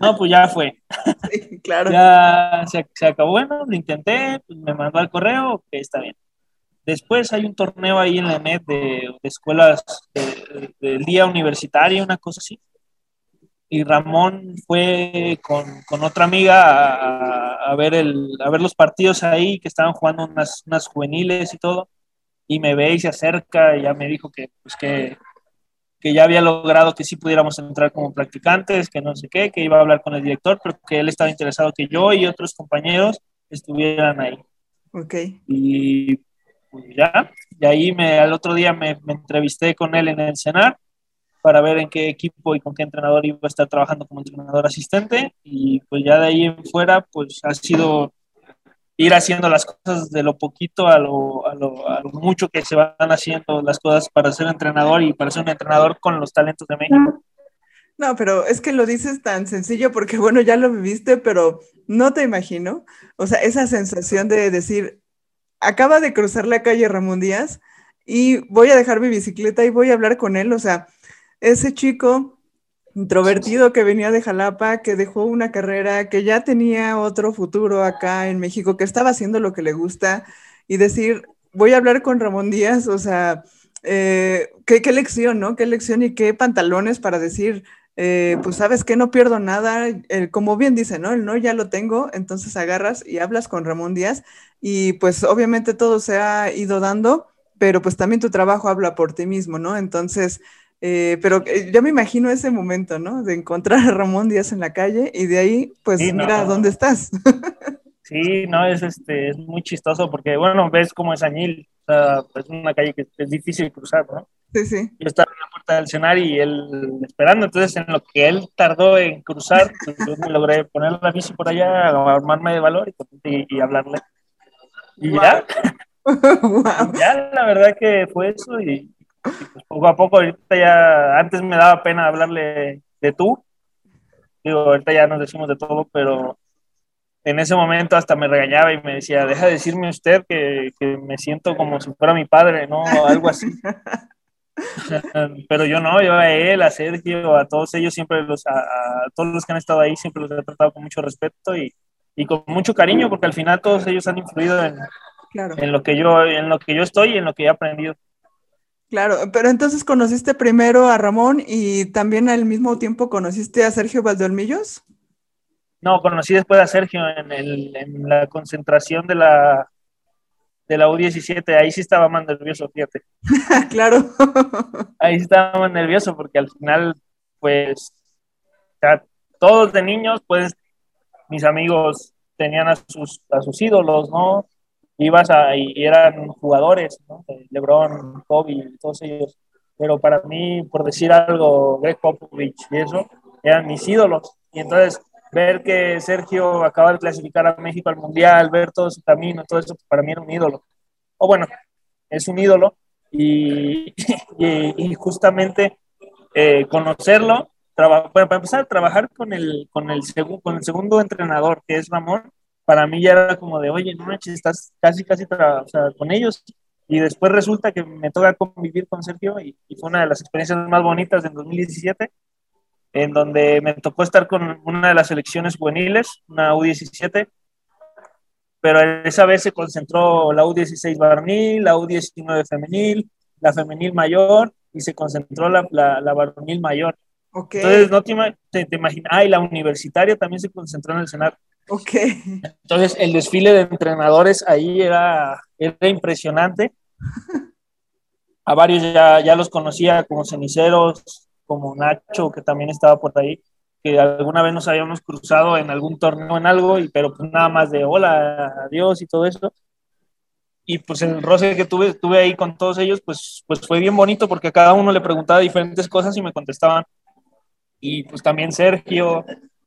No, pues ya fue. Sí, claro. ya se, se, acabó. Bueno, lo intenté, pues me mandó el correo, que está bien. Después hay un torneo ahí en la net de, de escuelas del día universitario, una cosa así y Ramón fue con, con otra amiga a, a, ver el, a ver los partidos ahí, que estaban jugando unas, unas juveniles y todo, y me ve y se acerca y ya me dijo que, pues que, que ya había logrado que sí pudiéramos entrar como practicantes, que no sé qué, que iba a hablar con el director, pero que él estaba interesado que yo y otros compañeros estuvieran ahí. Ok. Y pues ya, y ahí me, al otro día me, me entrevisté con él en el cenar para ver en qué equipo y con qué entrenador iba a estar trabajando como entrenador asistente y pues ya de ahí en fuera pues ha sido ir haciendo las cosas de lo poquito a lo, mucho que se van haciendo las cosas para ser entrenador y para ser un entrenador con los talentos de México. No, pero es que lo dices tan sencillo porque, bueno, ya lo viviste, pero no te imagino. O sea, esa sensación de decir, acaba de cruzar la calle Ramón Díaz y voy a dejar mi bicicleta y voy a hablar con él. O sea, ese chico introvertido que venía de Jalapa, que dejó una carrera, que ya tenía otro futuro acá en México, que estaba haciendo lo que le gusta y decir, voy a hablar con Ramón Díaz, o sea, eh, ¿qué, qué, lección, ¿no? Qué lección y qué pantalones para decir, eh, pues sabes que no pierdo nada, como bien dice, ¿no? El no ya lo tengo, entonces agarras y hablas con Ramón Díaz y pues obviamente todo se ha ido dando, pero pues también tu trabajo habla por ti mismo, ¿no? Entonces, eh, pero eh, ya me imagino ese momento, ¿no? De encontrar a Ramón Díaz en la calle y de ahí, pues mira dónde estás. Sí, no, es, este, es muy chistoso porque, bueno, ves cómo es Añil, o sea, es una calle que es difícil cruzar, ¿no? Sí, sí. Yo estaba en la puerta del cenar y él esperando, entonces en lo que él tardó en cruzar, pues, yo me logré poner la bici por allá, armarme de valor y, y, hablarle. Y ya, ya la verdad que fue eso y, pues poco a poco, ahorita ya, antes me daba pena hablarle de tú, digo, ahorita ya nos decimos de todo, pero en ese momento hasta me regañaba y me decía, deja de decirme usted que, que me siento como si fuera mi padre, ¿no? Algo así. Pero yo no, yo a él, a Sergio, a todos ellos, siempre los, a, todos los que han estado ahí, siempre los he tratado con mucho respeto y, y con mucho cariño, porque al final todos ellos han influido en, en, lo que yo, en lo que yo estoy y en lo que he aprendido. Claro, pero entonces conociste primero a Ramón y también al mismo tiempo conociste a Sergio Valdeolmillos. No, conocí después a Sergio en, el, en la concentración de la, de la U17, ahí sí estaba más nervioso, fíjate. claro. ahí sí estaba más nervioso porque al final, pues, todos de niños, pues, mis amigos tenían a sus, a sus ídolos, ¿no? Ibas a, y eran jugadores, ¿no? Lebron, Kobe, todos ellos. Pero para mí, por decir algo, Greg Popovich y eso, eran mis ídolos. Y entonces, ver que Sergio acaba de clasificar a México al Mundial, ver todo su camino, todo eso, para mí era un ídolo. O bueno, es un ídolo y, y, justamente eh, conocerlo, para empezar a trabajar con el, con, el con el segundo entrenador, que es Ramón, para mí ya era como de, oye, no manches, estás casi, casi o sea, con ellos. Y después resulta que me toca convivir con Sergio y, y fue una de las experiencias más bonitas del 2017 en donde me tocó estar con una de las selecciones juveniles, una U17, pero esa vez se concentró la U16 varonil, la U19 femenil, la femenil mayor y se concentró la, la, varonil mayor. Okay. Entonces, no te, te, imaginas, ah, y la universitaria también se concentró en el Senado. Ok. Entonces, el desfile de entrenadores ahí era, era impresionante. A varios ya, ya los conocía como ceniceros, como Nacho, que también estaba por ahí, que alguna vez nos habíamos cruzado en algún torneo en algo, y, pero pues nada más de hola, adiós y todo eso. Y pues el roce que tuve, tuve ahí con todos ellos, pues, pues fue bien bonito porque a cada uno le preguntaba diferentes cosas y me contestaban. Y pues también Sergio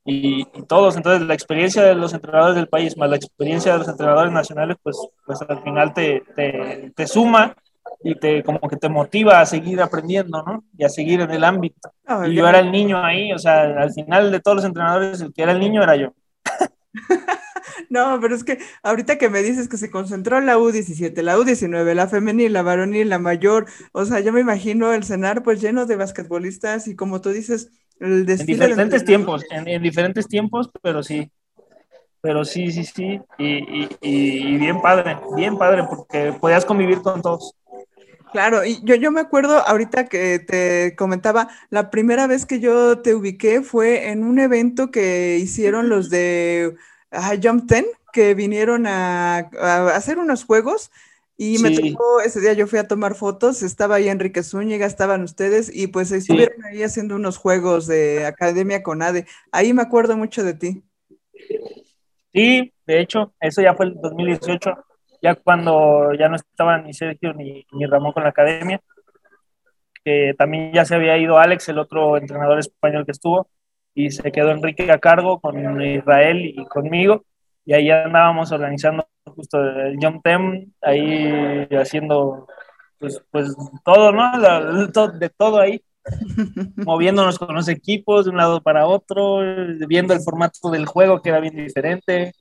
y, todos. Entonces la experiencia de los entrenadores del país más la experiencia de los entrenadores nacionales, pues, pues al final te, te, te suma y te como que te motiva a seguir aprendiendo, ¿no? Y a seguir en el ámbito. y yo era el niño ahí, o sea, al final de todos los entrenadores, el que era el niño era yo. no, pero es que ahorita que me dices que se concentró la U17, la U19, la femenil, la varonil, la mayor, o sea, yo me imagino el cenar pues lleno de basquetbolistas y como tú dices, el. En diferentes tiempos, en, diferentes tiempos, pero sí. Pero sí, sí, sí, y, y, y bien padre, bien padre, porque podías convivir con todos. Claro, y yo, yo me acuerdo ahorita que te comentaba, la primera vez que yo te ubiqué fue en un evento que hicieron los de Jump Ten, que vinieron a, hacer unos juegos y me tocó, ese día yo fui a tomar fotos, estaba ahí Enrique Zúñiga, estaban ustedes y pues estuvieron ahí haciendo unos juegos de Academia Conade. Ahí me acuerdo mucho de ti. Sí, de hecho, eso ya fue el 2018 ya cuando ya no estaban ni Sergio ni, ni Ramón con la academia, que también ya se había ido Alex, el otro entrenador español que estuvo, y se quedó Enrique a cargo con Israel y conmigo, y ahí andábamos organizando justo el Jump Tem, ahí haciendo pues, pues todo, ¿no? de todo ahí, moviéndonos con los equipos de un lado para otro, viendo el formato del juego que era bien diferente,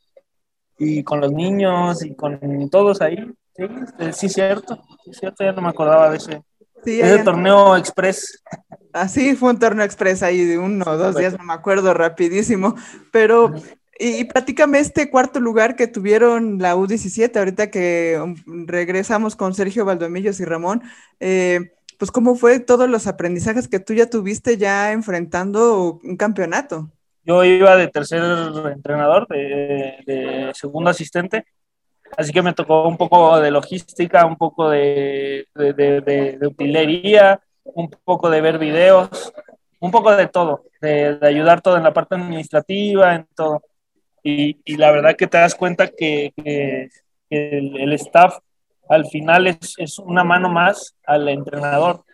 y con los niños y con todos ahí. Sí, este, sí, cierto, sí, cierto, ya no me acordaba de ese, ese torneo express. Así fue un torneo express ahí de uno o dos días, no me acuerdo rapidísimo, pero y, platícame este cuarto lugar que tuvieron la U17, ahorita que um, regresamos con Sergio Valdomillos y Ramón, eh, pues cómo fue todos los aprendizajes que tú ya tuviste ya enfrentando un campeonato. Yo iba de tercer entrenador, de, de segundo asistente, así que me tocó un poco de logística, un poco de, de, de utilería, un poco de ver videos, un poco de todo, de, ayudar todo en la parte administrativa, en todo. Y, y la verdad que te das cuenta que, que, el, el, staff al final es, es, una mano más al entrenador.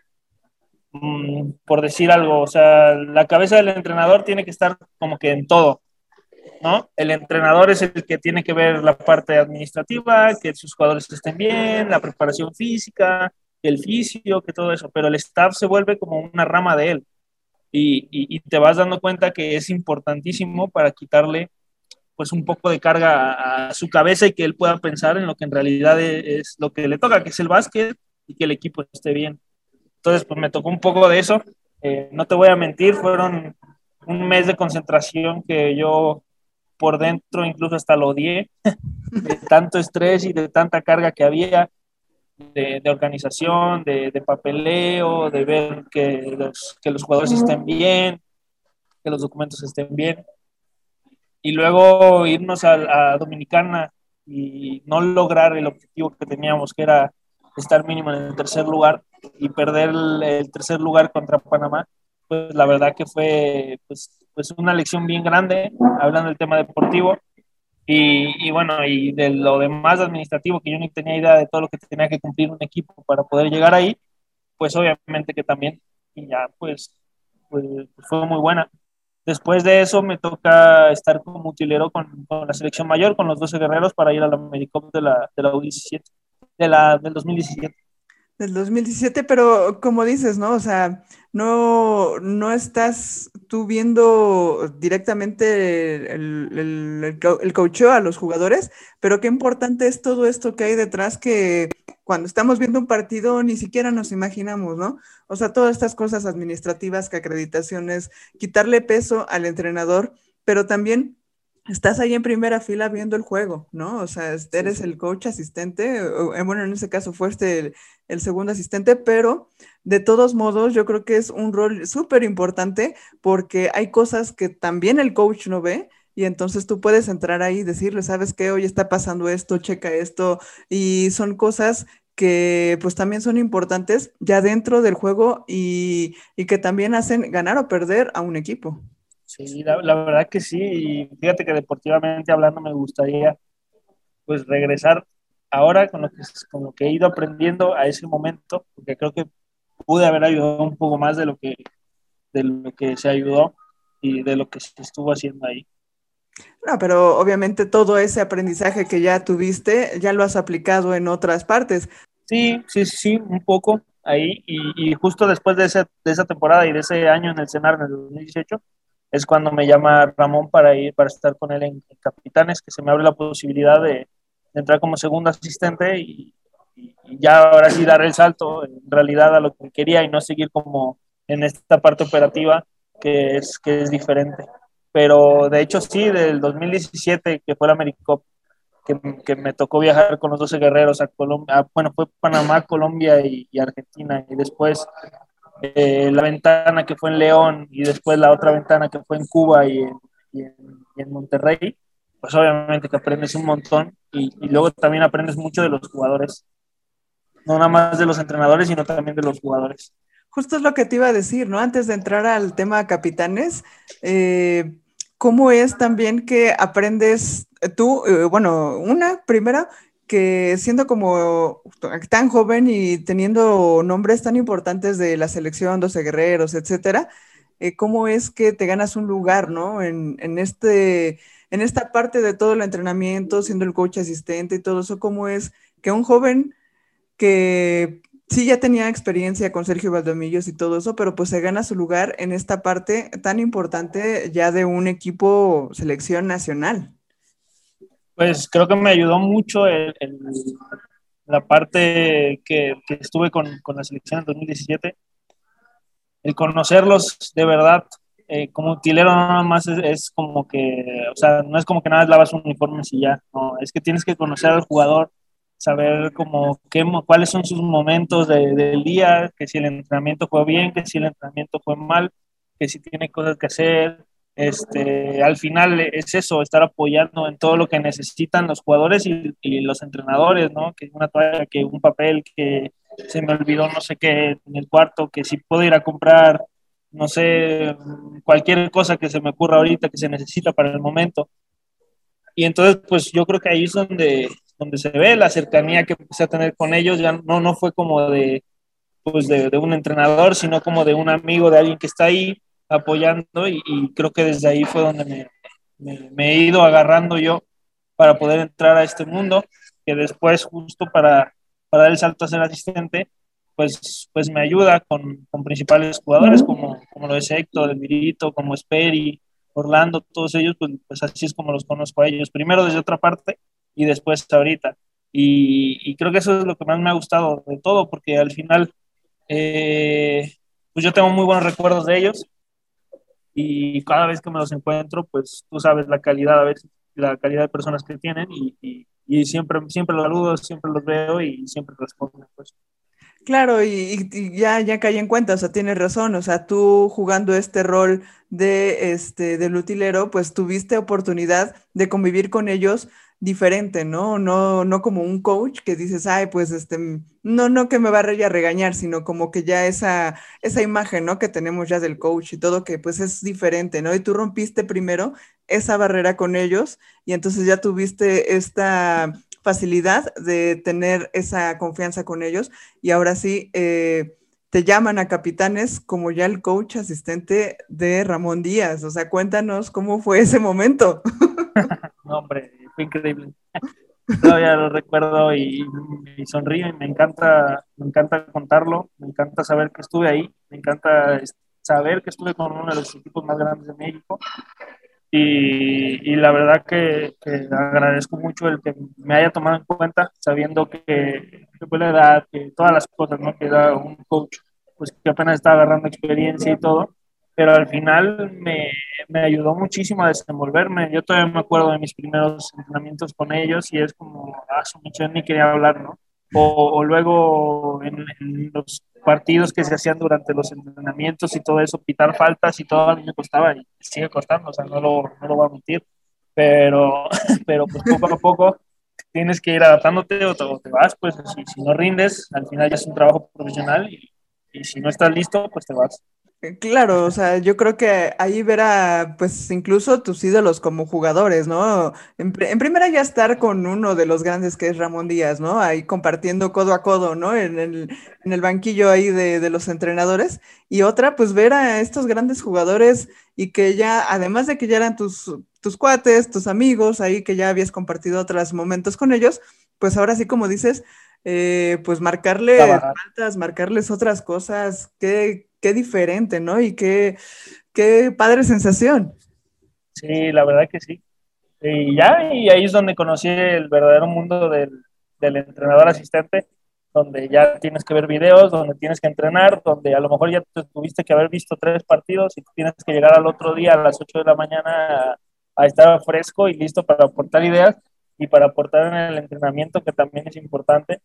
Mm, por decir algo, o sea, la cabeza del entrenador tiene que estar como que en todo, ¿no? El entrenador es el que tiene que ver la parte administrativa, que sus jugadores estén bien, la preparación física, el fisio, que todo eso, pero el staff se vuelve como una rama de él y, te vas dando cuenta que es importantísimo para quitarle pues un poco de carga a, su cabeza y que él pueda pensar en lo que en realidad e, es, lo que le toca, que es el básquet y que el equipo esté bien. Entonces, pues me tocó un poco de eso. Eh, no te voy a mentir, fueron un mes de concentración que yo por dentro incluso hasta lo odié, de tanto estrés y de tanta carga que había de, organización, de, papeleo, de ver que los, que los jugadores estén bien, que los documentos estén bien. Y luego irnos a, Dominicana y no lograr el objetivo que teníamos, que era estar mínimo en el tercer lugar y perder el, tercer lugar contra Panamá, pues la verdad que fue pues, pues una lección bien grande, hablando del tema deportivo, y, bueno, y de lo demás administrativo, que yo ni tenía idea de todo lo que tenía que cumplir un equipo para poder llegar ahí, pues obviamente que también, y ya pues, pues, fue muy buena. Después de eso me toca estar como utilero con, la selección mayor, con los 12 guerreros, para ir a la Americop de la, de la U17, de la, del 2017 del 2017, pero como dices, ¿no? O sea, no, no estás tú viendo directamente el, el, el, coacheo a los jugadores, pero qué importante es todo esto que hay detrás que cuando estamos viendo un partido ni siquiera nos imaginamos, ¿no? O sea, todas estas cosas administrativas, que acreditaciones, quitarle peso al entrenador, pero también estás ahí en primera fila viendo el juego, ¿no? O sea, eres el coach asistente, eh, bueno, en ese caso fuiste el, el, segundo asistente, pero de todos modos yo creo que es un rol súper importante porque hay cosas que también el coach no ve. Y entonces tú puedes entrar ahí y decirle, ¿sabes qué? Hoy está pasando esto, checa esto. Y son cosas que pues también son importantes ya dentro del juego y, y que también hacen ganar o perder a un equipo. Sí, la, verdad que sí, y fíjate que deportivamente hablando me gustaría pues regresar ahora con lo que, con lo que he ido aprendiendo a ese momento, porque creo que pude haber ayudado un poco más de lo que, de lo que se ayudó y de lo que se estuvo haciendo ahí. No, pero obviamente todo ese aprendizaje que ya tuviste, ya lo has aplicado en otras partes. Sí, sí, sí, un poco ahí. Y, y justo después de, ese, de esa temporada y de ese año en el CENAR en el 2018, es cuando me llama Ramón para ir, para estar con él en, Capitanes, que se me abre la posibilidad de, entrar como segundo asistente y, ya ahora sí dar el salto en realidad a lo que quería y no seguir como en esta parte operativa que es, que es diferente. Pero de hecho sí, del 2017 que fue el AmeriCop, que, que, me tocó viajar con los 12 guerreros a Colombia, bueno, fue Panamá, Colombia y, y Argentina, y después eh, la ventana que fue en León y después la otra ventana que fue en Cuba y en, Monterrey, pues obviamente que aprendes un montón y, luego también aprendes mucho de los jugadores. No nada más de los entrenadores, sino también de los jugadores. Justo es lo que te iba a decir, ¿no? Antes de entrar al tema capitanes, eh, ¿cómo es también que aprendes tú, eh, bueno, una, primera, que siendo como tan joven y teniendo nombres tan importantes de la selección, 12 guerreros, etcétera, eh, ¿cómo es que te ganas un lugar, ¿no? En, en, este, en esta parte de todo el entrenamiento, siendo el coach asistente y todo eso, ¿cómo es que un joven que sí ya tenía experiencia con Sergio Valdomillos y todo eso, pero pues se gana su lugar en esta parte tan importante ya de un equipo selección nacional? Pues creo que me ayudó mucho el, la parte que, estuve con, la selección en 2017, el conocerlos de verdad. Eh, como utilero nada más es, como que, o sea, no es como que nada lavas uniformes y ya, no, es que tienes que conocer al jugador, saber como qué, cuáles son sus momentos del día, que si el entrenamiento fue bien, que si el entrenamiento fue mal, que si tiene cosas que hacer. Este, al final es eso, estar apoyando en todo lo que necesitan los jugadores y, los entrenadores, ¿no? Que una toalla, que un papel, que se me olvidó no sé qué en el cuarto, que si puedo ir a comprar, no sé, cualquier cosa que se me ocurra ahorita que se necesita para el momento. Y entonces, pues yo creo que ahí es donde, donde se ve la cercanía que empecé a tener con ellos, ya no, no fue como de, pues de, de un entrenador, sino como de un amigo, de alguien que está ahí apoyando y, creo que desde ahí fue donde me, me, he ido agarrando yo para poder entrar a este mundo, que después justo para, para dar el salto a ser asistente, pues, pues me ayuda con, con principales jugadores como, como lo es Héctor, Virito, como Speri, Orlando, todos ellos, pues, pues, así es como los conozco a ellos. Primero desde otra parte y después ahorita. Y, creo que eso es lo que más me ha gustado de todo, porque al final, eh, pues yo tengo muy buenos recuerdos de ellos y cada vez que me los encuentro, pues tú sabes la calidad a veces, la calidad de personas que tienen y siempre, siempre los saludo, siempre los veo y siempre respondo. Pues. Claro, y, y, ya, ya caí en cuenta, o sea, tienes razón, o sea, tú jugando este rol de, este, del utilero, pues tuviste oportunidad de convivir con ellos diferente, ¿no? No, no como un coach que dices, ay, pues este, no, no que me va a regañar, sino como que ya esa, esa imagen, ¿no? Que tenemos ya del coach y todo, que pues es diferente, ¿no? Y tú rompiste primero esa barrera con ellos y entonces ya tuviste esta facilidad de tener esa confianza con ellos y ahora sí eh, te llaman a capitanes como ya el coach asistente de Ramón Díaz. O sea, cuéntanos cómo fue ese momento. no, hombre, fue increíble. Todavía lo recuerdo y, y, sonrío y me encanta, me encanta contarlo, me encanta saber que estuve ahí, me encanta saber que estuve con uno de los equipos más grandes de México y, y la verdad que, que, agradezco mucho el que me haya tomado en cuenta, sabiendo que, que fue la edad, que todas las cosas ¿no? que da un coach, pues que apenas está agarrando experiencia y todo, pero al final me, me, ayudó muchísimo a desenvolverme. Yo todavía me acuerdo de mis primeros entrenamientos con ellos y es como, ah, su ni quería hablar, ¿no? O, o luego en, en, los partidos que se hacían durante los entrenamientos y todo eso, pitar faltas y todo a mí me costaba y sigue costando, o sea, no lo, no lo voy a mentir, pero, pero pues poco a poco tienes que ir adaptándote o te, vas, pues si, si, no rindes, al final ya es un trabajo profesional y, y si no estás listo, pues te vas. Claro, o sea, yo creo que ahí verá, pues incluso tus ídolos como jugadores, ¿no? En, en, primera ya estar con uno de los grandes que es Ramón Díaz, ¿no? Ahí compartiendo codo a codo, ¿no? En el, en el banquillo ahí de, de, los entrenadores. Y otra, pues ver a estos grandes jugadores y que ya, además de que ya eran tus, tus cuates, tus amigos, ahí que ya habías compartido otros momentos con ellos, pues ahora sí, como dices, eh, pues marcarles faltas, marcarles otras cosas, qué, qué diferente, ¿no? Y qué, qué padre sensación. Sí, la verdad que sí. Y ya, y ahí es donde conocí el verdadero mundo del, del entrenador asistente, donde ya tienes que ver videos, donde tienes que entrenar, donde a lo mejor ya tuviste que haber visto tres partidos y tienes que llegar al otro día a las 8 de la mañana a, a estar fresco y listo para aportar ideas y para aportar en el entrenamiento, que también es importante,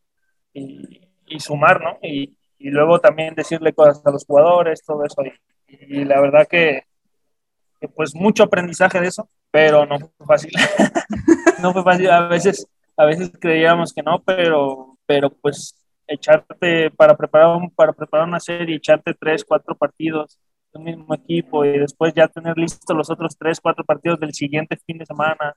y, y sumar, ¿no? Y, y luego también decirle cosas a los jugadores, todo eso. Y, y la verdad que, que, pues mucho aprendizaje de eso, pero no fue fácil. no fue fácil, a veces, a veces creíamos que no, pero, pero pues echarte para preparar, un, para preparar una serie, echarte tres, cuatro partidos del mismo equipo y después ya tener listos los otros tres, cuatro partidos del siguiente fin de semana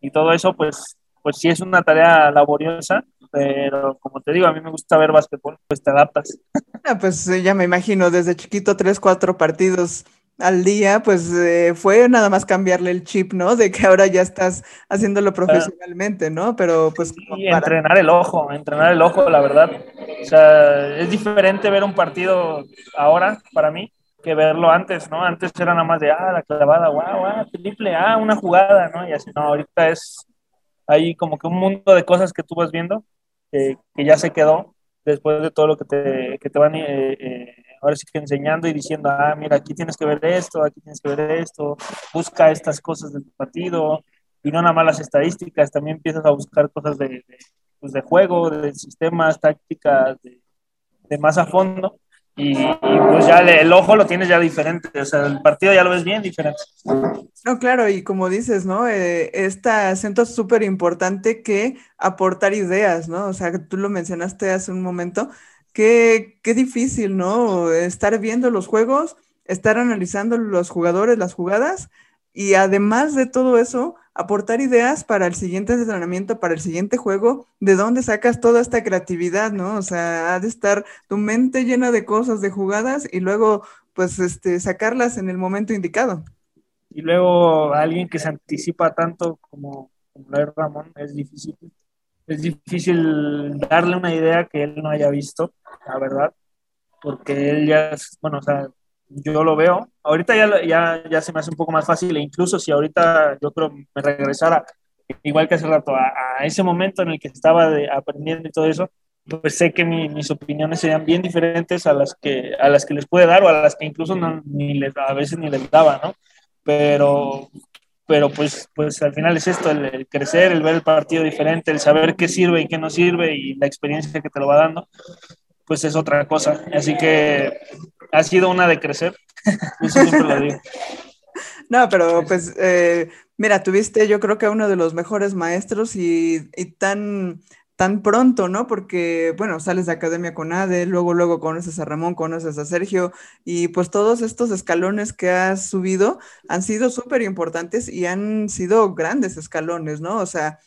y todo eso, pues, pues sí es una tarea laboriosa, pero como te digo, a mí me gusta ver básquetbol, pues te adaptas. Ah, pues ya me imagino, desde chiquito, tres, cuatro partidos al día, pues eh, fue nada más cambiarle el chip, ¿no? De que ahora ya estás haciéndolo profesionalmente, ¿no? Pero pues... Sí, para... entrenar el ojo, entrenar el ojo, la verdad. O sea, es diferente ver un partido ahora, para mí, que verlo antes, ¿no? Antes era nada más de, ah, la clavada, guau, guau, triple, ah, una jugada, ¿no? Y así, no, ahorita es hay como que un mundo de cosas que tú vas viendo eh, que ya se quedó después de todo lo que te, que te van eh, eh, ahora sí que enseñando y diciendo, ah, mira, aquí tienes que ver esto, aquí tienes que ver esto, busca estas cosas del partido, y no nada más las estadísticas, también empiezas a buscar cosas de, de, pues, de juego, de sistemas, tácticas, de, de más a fondo. Y, pues ya el ojo lo tienes ya diferente, o sea, el partido ya lo ves bien diferente. No, claro, y como dices, ¿no? Eh, este acento es súper importante que aportar ideas, ¿no? O sea, tú lo mencionaste hace un momento, qué, qué difícil, ¿no? Estar viendo los juegos, estar analizando los jugadores, las jugadas, y además de todo eso, aportar ideas para el siguiente entrenamiento, para el siguiente juego, de dónde sacas toda esta creatividad, ¿no? O sea, ha de estar tu mente llena de cosas, de jugadas, y luego, pues, este, sacarlas en el momento indicado. Y luego alguien que se anticipa tanto como, como Ramón, es difícil. Es difícil darle una idea que él no haya visto, la verdad, porque él ya, bueno, o sea, yo lo veo. Ahorita ya, ya, ya se me hace un poco más fácil e incluso si ahorita yo creo me regresara igual que hace rato a, ese momento en el que estaba aprendiendo y todo eso, pues sé que mis opiniones serían bien diferentes a las que a las que les puede dar o a las que incluso no, ni les, a veces ni les daba, ¿no? Pero pero pues, pues al final es esto, el, crecer, el ver el partido diferente, el saber qué sirve y qué no sirve y la experiencia que te lo va dando, pues es otra cosa. Así que ha sido una de crecer. Eso siempre lo digo. No, pero pues, eh, mira, tuviste yo creo que uno de los mejores maestros y, y, tan, tan pronto, ¿no? Porque, bueno, sales de academia con ADE, luego, luego conoces a Ramón, conoces a Sergio, y pues todos estos escalones que has subido han sido súper importantes y han sido grandes escalones, ¿no? O sea,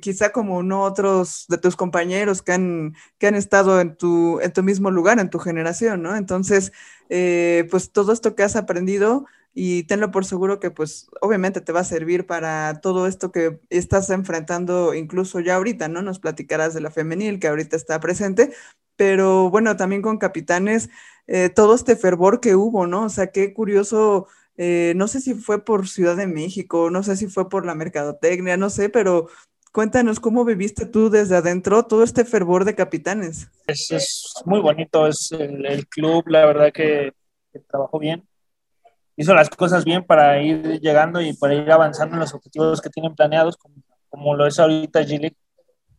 quizá como no otros de tus compañeros que han, que han estado en tu, en tu mismo lugar, en tu generación, ¿no? Entonces, eh, pues todo esto que has aprendido y tenlo por seguro que pues obviamente te va a servir para todo esto que estás enfrentando incluso ya ahorita, ¿no? Nos platicarás de la femenil que ahorita está presente, pero bueno, también con capitanes, eh, todo este fervor que hubo, ¿no? O sea, qué curioso. Eh, no sé si fue por Ciudad de México, no sé si fue por la mercadotecnia, no sé, pero Cuéntanos cómo viviste tú desde adentro todo este fervor de capitanes. Es, es muy bonito, es el, club, la verdad que, trabajó bien, hizo las cosas bien para ir llegando y para ir avanzando en los objetivos que tienen planeados, como, lo es ahorita Gili.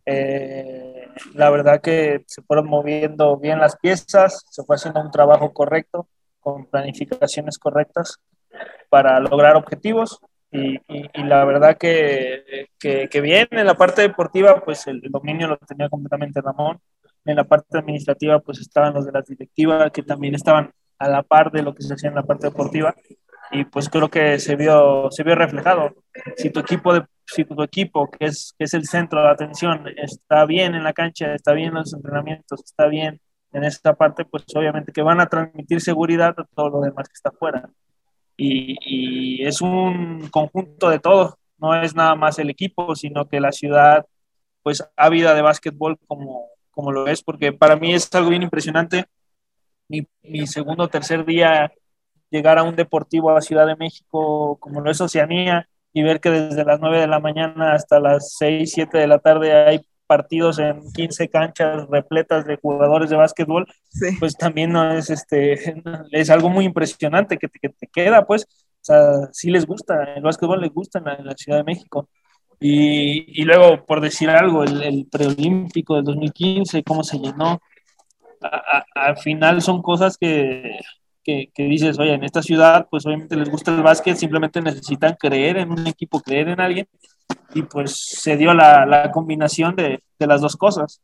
Eh, la verdad que se fueron moviendo bien las piezas, se fue haciendo un trabajo correcto, con planificaciones correctas para lograr objetivos y, la verdad que, que, bien, en la parte deportiva pues el, dominio lo tenía completamente Ramón, en la parte administrativa pues estaban los de la directiva que también estaban a la par de lo que se hacía en la parte deportiva. Y pues creo que se vio, se vio reflejado. Si tu equipo, de, si tu equipo que, es, que es el centro de atención está bien en la cancha, está bien en los entrenamientos, está bien en esta parte, pues obviamente que van a transmitir seguridad a todo lo demás que está afuera y, es un conjunto de todo, no es nada más el equipo, sino que la ciudad, pues, ha vida de básquetbol como, como lo es, porque para mí es algo bien impresionante. Mi, segundo o tercer día llegar a un deportivo a Ciudad de México, como lo es Oceanía, y ver que desde las 9 de la mañana hasta las 6, 7 de la tarde hay partidos en 15 canchas repletas de jugadores de básquetbol, pues también no es, este, es algo muy impresionante que te, que te, queda, pues, o sea, sí les gusta, el básquetbol les gusta en la, Ciudad de México. Y, y, luego, por decir algo, el, el, preolímpico del 2015, cómo se llenó, al final son cosas que, que, que, dices, oye, en esta ciudad, pues obviamente les gusta el básquet, simplemente necesitan creer en un equipo, creer en alguien, y pues se dio la, la combinación de, de, las dos cosas.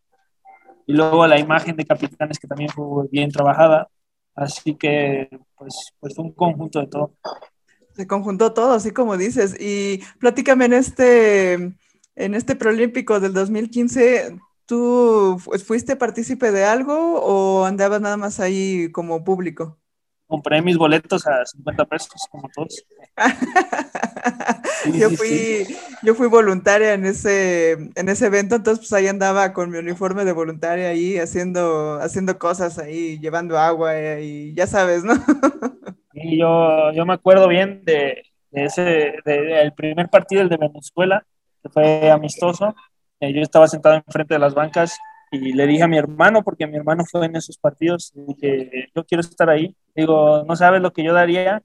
Y luego la imagen de capitanes que también fue bien trabajada, así que pues, pues fue un conjunto de todo. Se conjuntó todo, así como dices. Y platícame en este, en este preolímpico del 2015, ¿tú fuiste partícipe de algo o andabas nada más ahí como público? Compré mis boletos a 50 pesos, como todos. yo, fui, yo fui voluntaria en ese, en ese evento, entonces pues ahí andaba con mi uniforme de voluntaria ahí haciendo, haciendo cosas ahí, llevando agua y ya sabes, ¿no? y yo, yo me acuerdo bien de, de ese, del primer partido, el de Venezuela, que fue amistoso. Eh, yo estaba sentado enfrente de las bancas y le dije a mi hermano, porque mi hermano fue en esos partidos, dije, yo quiero estar ahí. Digo, no sabes lo que yo daría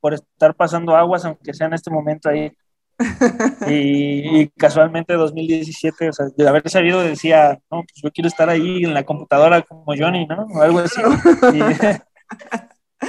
por estar pasando aguas, aunque sea en este momento ahí. y, casualmente 2017, o sea, de haber sabido decía, no, pues yo quiero estar ahí en la computadora como Johnny, ¿no? O algo así.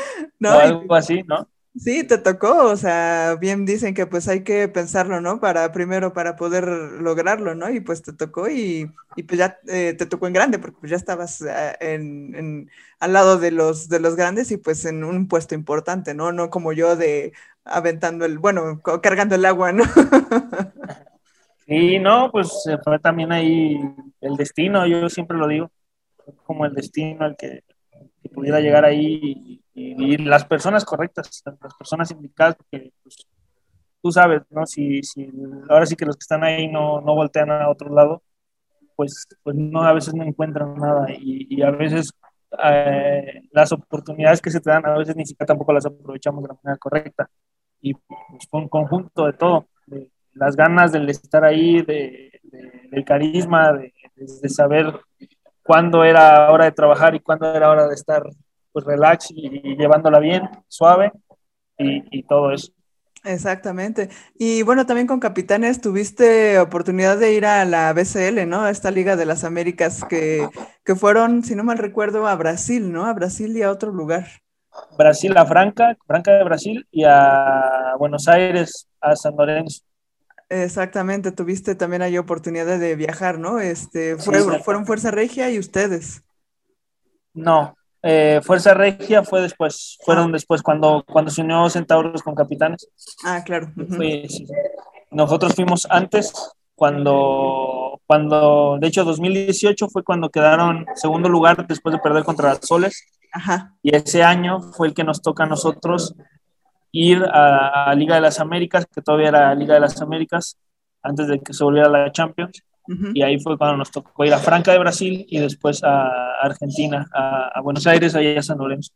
no, o algo así, ¿no? Sí, te tocó, o sea, bien dicen que pues hay que pensarlo, ¿no? Para primero, para poder lograrlo, ¿no? Y pues te tocó y, y pues ya eh, te tocó en grande, porque pues ya estabas eh, en, en, al lado de los, de los grandes y pues en un puesto importante, ¿no? No como yo de aventando el, bueno, cargando el agua, ¿no? Sí, no, pues fue también ahí el destino, yo siempre lo digo, como el destino el que, pudiera llegar ahí y, las personas correctas, las personas indicadas, porque pues, tú sabes, ¿no? Si, si ahora sí que los que están ahí no, no voltean a otro lado, pues, pues no, a veces no encuentran nada y, a veces eh, las oportunidades que se te dan, a veces ni siquiera tampoco las aprovechamos de la manera correcta. Y pues fue un conjunto de todo, de las ganas del estar ahí, de, del carisma, de, de saber cuándo era hora de trabajar y cuándo era hora de estar pues relax y, llevándola bien, suave y, todo eso. Exactamente. Y bueno, también con Capitanes tuviste oportunidad de ir a la BCL, ¿no? A esta Liga de las Américas que, que, fueron, si no mal recuerdo, a Brasil, ¿no? A Brasil y a otro lugar. Brasil a Franca, Franca de Brasil y a Buenos Aires, a San Lorenzo. Exactamente, tuviste también ahí oportunidad de viajar, ¿no? Este, fueron Fuerza Regia y ustedes. No, eh, Fuerza Regia fue después, fueron después cuando, cuando se unió Centauros con Capitanes. Ah, claro. Nosotros fuimos antes, cuando, cuando, de hecho 2018 fue cuando quedaron segundo lugar después de perder contra las Soles. Ajá. Y ese año fue el que nos toca a nosotros ir a, a Liga de las Américas, que todavía era Liga de las Américas, antes de que se volviera la Champions y ahí fue cuando nos tocó ir a Franca de Brasil y después a Argentina, a, Buenos Aires, ahí a San Lorenzo.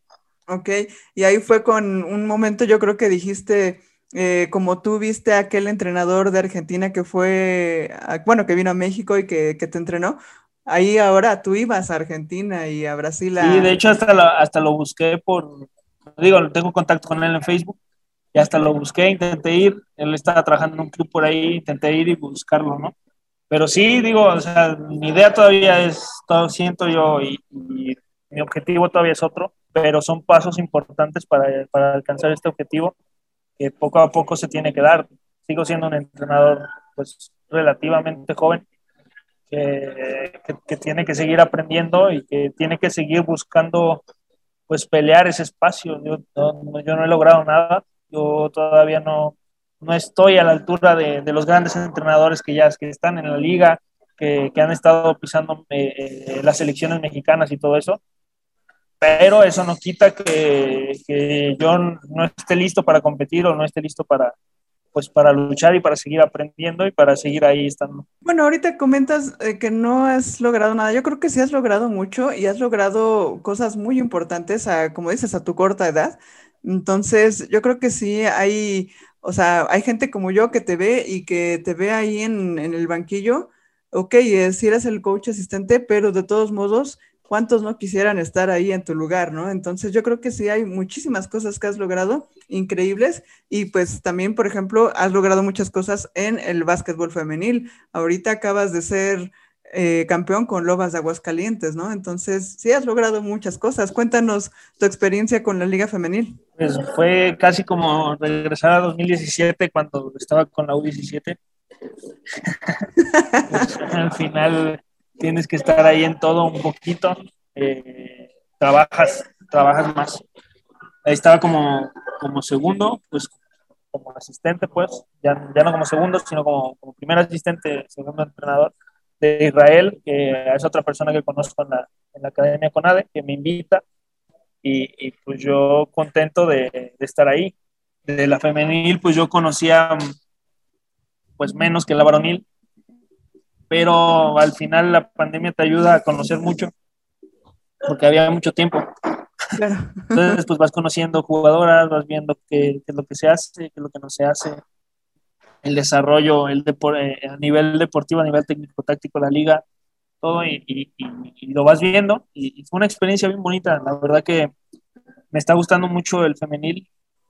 Ok, y ahí fue con un momento, yo creo que dijiste, eh, como tú viste a aquel entrenador de Argentina que fue, bueno, que vino a México y que, que, te entrenó, ahí ahora tú ibas a Argentina y a Brasil. Sí, de hecho hasta, hasta lo busqué por, digo, tengo contacto con él en Facebook y hasta lo busqué, intenté ir, él estaba trabajando en un club por ahí, intenté ir y buscarlo, ¿no? Pero sí, digo, o sea, mi idea todavía es, todo siento yo, y, mi objetivo todavía es otro, pero son pasos importantes para, para, alcanzar este objetivo que poco a poco se tiene que dar. Sigo siendo un entrenador pues relativamente joven que, que, tiene que seguir aprendiendo y que tiene que seguir buscando pues pelear ese espacio. Yo yo no he logrado nada, yo todavía no, no estoy a la altura de, los grandes entrenadores que ya que están en la liga, que, han estado pisando eh, las selecciones mexicanas y todo eso. Pero eso no quita que, yo no esté listo para competir o no esté listo para, pues para luchar y para seguir aprendiendo y para seguir ahí estando. Bueno, ahorita comentas eh, que no has logrado nada. Yo creo que sí has logrado mucho y has logrado cosas muy importantes, a, como dices, a tu corta edad. Entonces, yo creo que sí hay o sea, hay gente como yo que te ve y que te ve ahí en, el banquillo. Ok, si eres el coach asistente, pero de todos modos, ¿cuántos no quisieran estar ahí en tu lugar, no? Entonces yo creo que sí hay muchísimas cosas que has logrado, increíbles, y pues también, por ejemplo, has logrado muchas cosas en el básquetbol femenil. Ahorita acabas de ser eh, campeón con Lobas de Aguascalientes, ¿no? Entonces, sí has logrado muchas cosas. Cuéntanos tu experiencia con la Liga Femenil. Pues fue casi como regresar a 2017 cuando estaba con la U17. Pues, al final tienes que estar ahí en todo un poquito. Eh, trabajas, trabajas más. Ahí estaba como, como segundo, pues como asistente, pues, ya, ya no como segundo, sino como, como primer asistente, segundo entrenador de Israel, que es otra persona que conozco en la, en la Academia CONADE, que me invita y, y pues yo contento de, de, estar ahí. De la femenil, pues yo conocía pues menos que la varonil, pero al final la pandemia te ayuda a conocer mucho, porque había mucho tiempo. Entonces, pues vas conociendo jugadoras, vas viendo qué, qué, es lo que se hace, qué es lo que no se hace, el desarrollo el eh, a nivel deportivo, a nivel técnico-táctico, la liga, todo, y, lo vas viendo. Y, fue una experiencia bien bonita. La verdad que me está gustando mucho el femenil.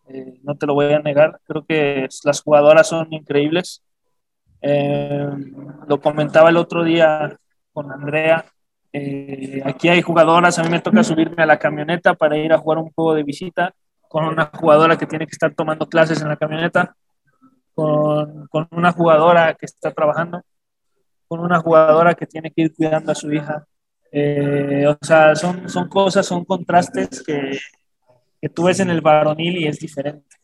eh, no te lo voy a negar, creo que las jugadoras son increíbles. Eh, lo comentaba el otro día con Andrea, eh, aquí hay jugadoras, a mí me toca subirme a la camioneta para ir a jugar un juego de visita con una jugadora que tiene que estar tomando clases en la camioneta, con, con una jugadora que está trabajando, con una jugadora que tiene que ir cuidando a su hija. Eh, o sea, son, son cosas, son contrastes que, que tú ves en el varonil y es diferente.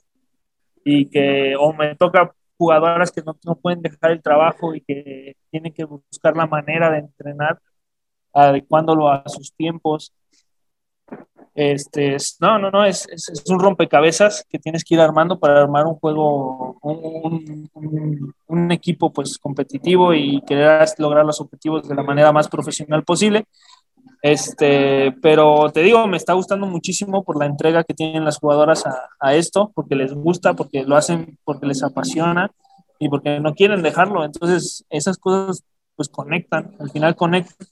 Y que o me toca jugadoras que no, no, pueden dejar el trabajo y que tienen que buscar la manera de entrenar adecuándolo a sus tiempos. Este, no, no, no, es, es, un rompecabezas que tienes que ir armando para armar un juego, un, un, equipo pues competitivo y querer lograr los objetivos de la manera más profesional posible. Este, pero te digo, me está gustando muchísimo por la entrega que tienen las jugadoras a, esto, porque les gusta, porque lo hacen, porque les apasiona y porque no quieren dejarlo. Entonces, esas cosas pues conectan, al final conectan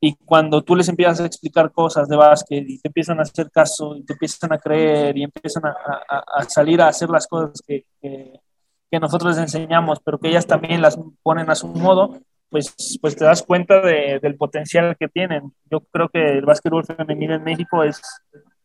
y cuando tú les empiezas a explicar cosas de básquet y te empiezan a hacer caso y te empiezan a creer y empiezan a salir a hacer las cosas que, que, que, nosotros les enseñamos, pero que ellas también las ponen a su modo, pues, pues te das cuenta de, del potencial que tienen. Yo creo que el básquetbol femenino en México es,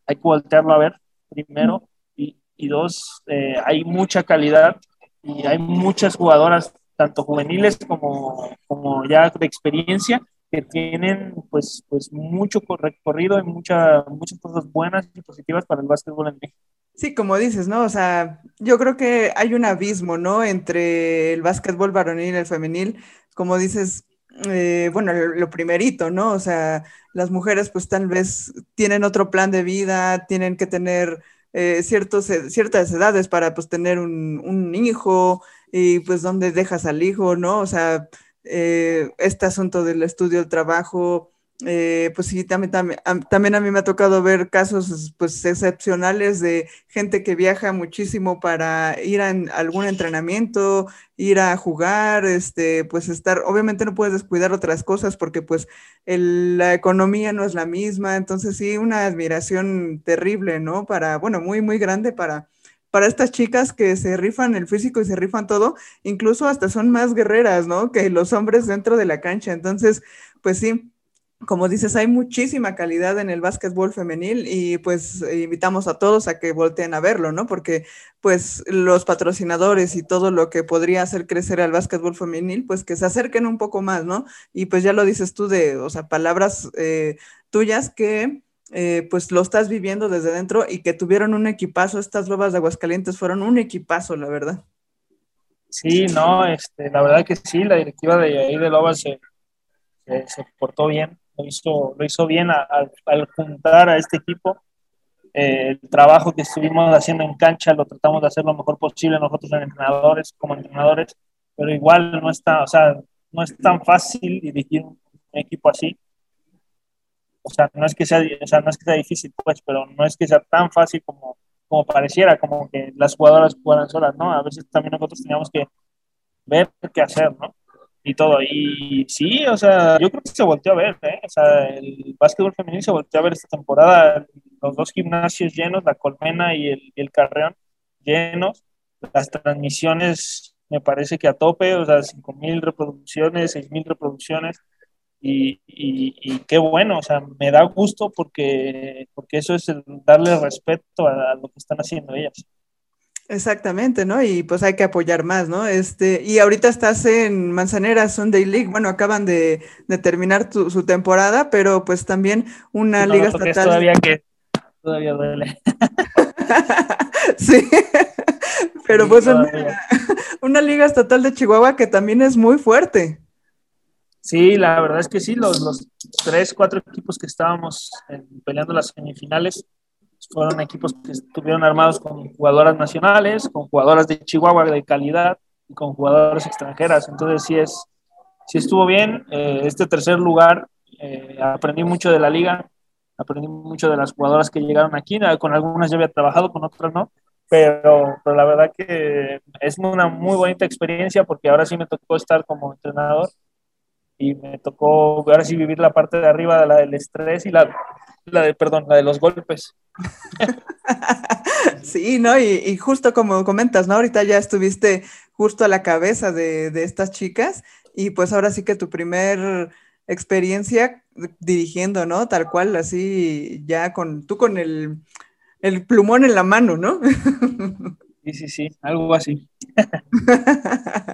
hay que voltearlo a ver primero y, y dos, eh, hay mucha calidad y hay muchas jugadoras, tanto juveniles como, como ya de experiencia, que tienen pues, pues mucho recorrido y mucha, muchas cosas buenas y positivas para el básquetbol en México. Sí, como dices, ¿no? O sea, yo creo que hay un abismo, ¿no? Entre el básquetbol varonil y el femenil. Como dices, eh, bueno, lo primerito, ¿no? O sea, las mujeres pues tal vez tienen otro plan de vida, tienen que tener eh, ciertos, ciertas edades para pues tener un, un hijo y pues dónde dejas al hijo, ¿no? O sea, eh, este asunto del estudio, el trabajo, eh, pues sí, también, también, también, a mí me ha tocado ver casos pues excepcionales de gente que viaja muchísimo para ir a algún entrenamiento, ir a jugar, este, pues estar, obviamente no puedes descuidar otras cosas porque pues la economía no es la misma, entonces sí, una admiración terrible, ¿no? Para, bueno, muy, muy grande para para estas chicas que se rifan el físico y se rifan todo, incluso hasta son más guerreras, ¿no? Que los hombres dentro de la cancha. Entonces, pues sí, como dices, hay muchísima calidad en el básquetbol femenil y pues invitamos a todos a que volteen a verlo, ¿no? Porque pues los patrocinadores y todo lo que podría hacer crecer al básquetbol femenil, pues que se acerquen un poco más, ¿no? Y pues ya lo dices tú de, o sea, palabras eh, tuyas que eh, pues lo estás viviendo desde dentro y que tuvieron un equipazo, estas lobas de Aguascalientes fueron un equipazo, la verdad. Sí, no, este, la verdad que sí, la directiva de ahí de Lobas se, se, se, portó bien, lo hizo, lo hizo bien al, juntar a este equipo. Eh, el trabajo que estuvimos haciendo en cancha lo tratamos de hacer lo mejor posible nosotros en entrenadores, como entrenadores, pero igual no está, o sea, no es tan fácil dirigir un equipo así o sea, no es que sea, o sea, no es que sea difícil, pues, pero no es que sea tan fácil como, como pareciera, como que las jugadoras jugaran solas, ¿no? A veces también nosotros teníamos que ver qué hacer, ¿no? Y todo. Y sí, o sea, yo creo que se volteó a ver, ¿eh? O sea, el básquetbol femenino se volteó a ver esta temporada, los dos gimnasios llenos, la Colmena y el, y el Carreón llenos, las transmisiones me parece que a tope, o sea, 5.000 reproducciones, 6.000 reproducciones, y, y, y, qué bueno, o sea, me da gusto porque, porque eso es el darle respeto a, a, lo que están haciendo ellas. Exactamente, ¿no? Y pues hay que apoyar más, ¿no? Este, y ahorita estás en Manzanera Sunday League, bueno, acaban de, de terminar tu, su temporada, pero pues también una no, liga estatal. Todavía que todavía duele. sí, pero pues una, una liga estatal de Chihuahua que también es muy fuerte. Sí, la verdad es que sí, los, los tres, cuatro equipos que estábamos en, peleando las semifinales fueron equipos que estuvieron armados con jugadoras nacionales, con jugadoras de Chihuahua de calidad y con jugadoras extranjeras. Entonces sí es, sí estuvo bien. Eh, este tercer lugar, eh, aprendí mucho de la liga, aprendí mucho de las jugadoras que llegaron aquí, con algunas ya había trabajado, con otras no, pero, pero la verdad que es una muy bonita experiencia porque ahora sí me tocó estar como entrenador y me tocó ahora sí vivir la parte de arriba del estrés y la, la de, perdón, la de los golpes. sí, ¿no? Y, justo como comentas, ¿no? Ahorita ya estuviste justo a la cabeza de, de estas chicas y pues ahora sí que tu primer experiencia dirigiendo, ¿no? Tal cual, así ya con tú con el, el plumón en la mano, ¿no? Sí, sí, sí, algo así.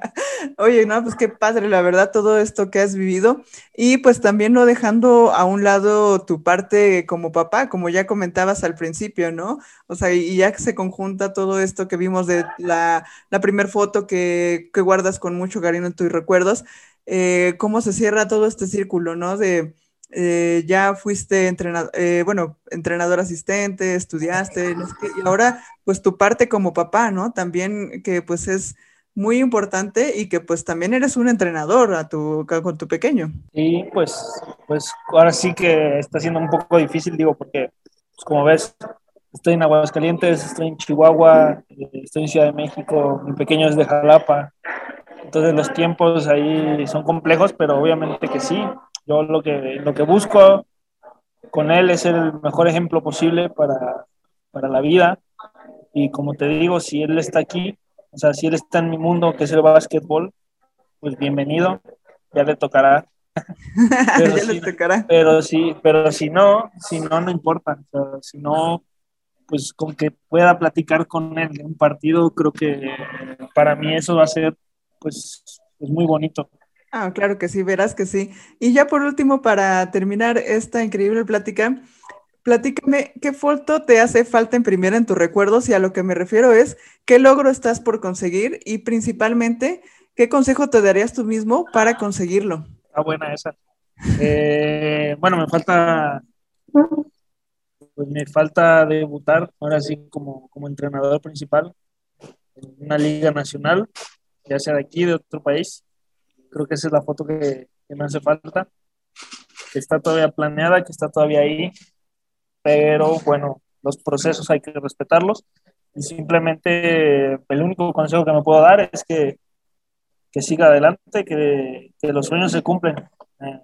Oye, no, pues qué padre, la verdad, todo esto que has vivido. Y pues también no dejando a un lado tu parte como papá, como ya comentabas al principio, ¿no? O sea, y ya que se conjunta todo esto que vimos de la, la primer foto que, que, guardas con mucho cariño en tus recuerdos, eh, cómo se cierra todo este círculo, ¿no? De eh, ya fuiste entrenador, eh, bueno, entrenador asistente, estudiaste, y ahora pues tu parte como papá, ¿no? También que pues es muy importante y que pues también eres un entrenador a tu, con tu pequeño. Y pues, pues ahora sí que está siendo un poco difícil, digo, porque pues, como ves, estoy en Aguascalientes, estoy en Chihuahua, eh, estoy en Ciudad de México, mi pequeño es de Jalapa, entonces los tiempos ahí son complejos, pero obviamente que sí, yo lo que, lo que busco con él es ser el mejor ejemplo posible para, para la vida. Y como te digo, si él está aquí, o sea, si él está en mi mundo, que es el básquetbol, pues bienvenido, ya le tocará. pero, ya le tocará. pero sí, pero si no, si no, no importa. O sea, si no, pues con que pueda platicar con él en un partido, creo que para mí eso va a ser, pues, pues muy bonito. Ah, claro que sí, verás que sí. Y ya por último, para terminar esta increíble plática, platícame qué foto te hace falta imprimir en tus recuerdos y a lo que me refiero es qué logro estás por conseguir y principalmente qué consejo te darías tú mismo para conseguirlo. Ah, buena esa. Eh, bueno, me falta, pues me falta debutar ahora sí como, como entrenador principal en una liga nacional, ya sea de aquí, de otro país Creo que esa es la foto que, me hace falta, que está todavía planeada, que está todavía ahí, pero bueno, los procesos hay que respetarlos y simplemente el único consejo que me puedo dar es que, que siga adelante, que, que los sueños se cumplen. Eh,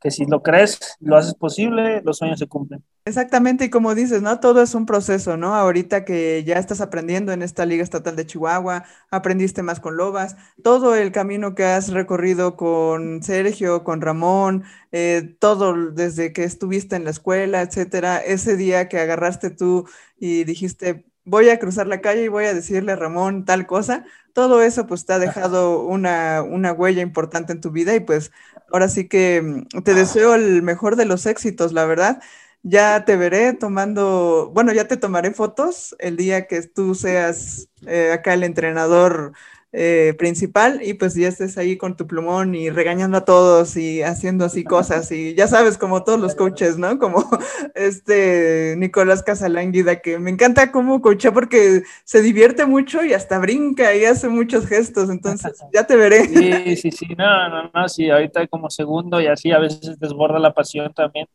que si lo crees, lo haces posible, los sueños se cumplen. Exactamente, y como dices, ¿no? Todo es un proceso, ¿no? Ahorita que ya estás aprendiendo en esta Liga Estatal de Chihuahua, aprendiste más con Lobas, todo el camino que has recorrido con Sergio, con Ramón, eh, todo desde que estuviste en la escuela, etcétera, ese día que agarraste tú y dijiste, voy a cruzar la calle y voy a decirle a Ramón tal cosa, todo eso pues te ha dejado una, una huella importante en tu vida y pues ahora sí que mm, te deseo el mejor de los éxitos, la verdad. Ya te veré tomando, bueno, ya te tomaré fotos el día que tú seas eh, acá el entrenador eh, principal y pues ya estés ahí con tu plumón y regañando a todos y haciendo así cosas y ya sabes como todos los coaches, ¿no? Como este Nicolás Casalánguida que me encanta cómo coacha porque se divierte mucho y hasta brinca y hace muchos gestos, entonces ya te veré. Sí, sí, sí, no, no, no, sí, ahorita como segundo y así a veces desborda la pasión también.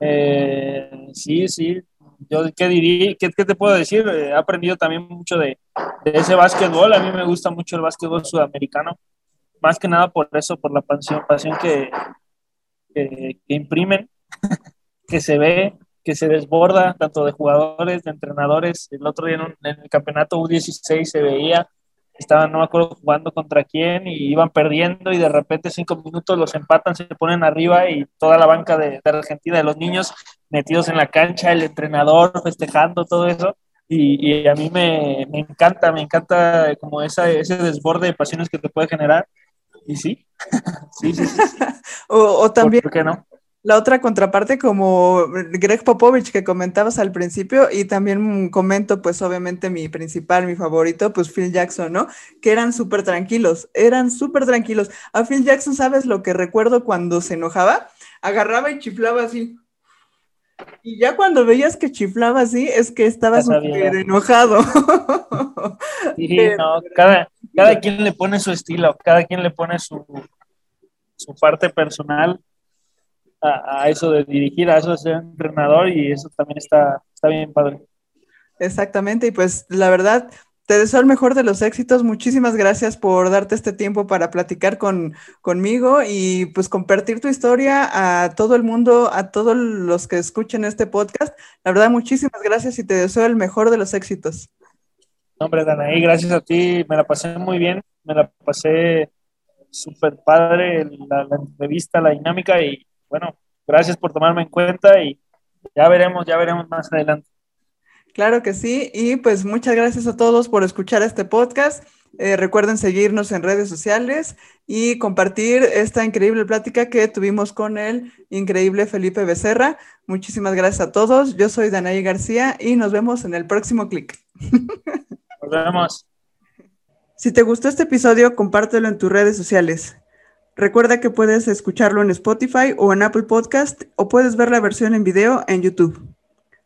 Eh, sí, sí, yo qué diría, qué, qué, te puedo decir, eh, he aprendido también mucho de, de, ese básquetbol, a mí me gusta mucho el básquetbol sudamericano, más que nada por eso, por la pasión, pasión que, que, imprimen, que se ve, que se desborda, tanto de jugadores, de entrenadores, el otro día en, el campeonato U16 se veía estaban, no me acuerdo, jugando contra quién y iban perdiendo y de repente cinco minutos los empatan, se ponen arriba y toda la banca de, Argentina, de los niños metidos en la cancha, el entrenador festejando, todo eso. Y, a mí me, me, encanta, me encanta como esa, ese desborde de pasiones que te puede generar. Y sí, sí, sí, sí. o, o, también... ¿Por qué no? La otra contraparte como Greg Popovich que comentabas al principio y también comento pues obviamente mi principal, mi favorito, pues Phil Jackson, ¿no? Que eran súper tranquilos, eran súper tranquilos. A Phil Jackson, ¿sabes lo que recuerdo cuando se enojaba? Agarraba y chiflaba así. Y ya cuando veías que chiflaba así, es que estaba súper enojado. Sí, no, cada, cada quien le pone su estilo, cada quien le pone su, su parte personal a, eso de dirigir, a eso de ser entrenador y eso también está, está bien padre. Exactamente, y pues la verdad, te deseo el mejor de los éxitos. Muchísimas gracias por darte este tiempo para platicar con, conmigo y pues compartir tu historia a todo el mundo, a todos los que escuchen este podcast. La verdad, muchísimas gracias y te deseo el mejor de los éxitos. Hombre, Danaí, gracias a ti. Me la pasé muy bien. Me la pasé súper padre la, la entrevista, la dinámica y bueno, gracias por tomarme en cuenta y ya veremos, ya veremos más adelante. Claro que sí, y pues muchas gracias a todos por escuchar este podcast. Eh, recuerden seguirnos en redes sociales y compartir esta increíble plática que tuvimos con el increíble Felipe Becerra. Muchísimas gracias a todos. Yo soy Danaí García y nos vemos en el próximo clic. Nos vemos. Si te gustó este episodio, compártelo en tus redes sociales. Recuerda que puedes escucharlo en Spotify o en Apple Podcast o puedes ver la versión en video en YouTube.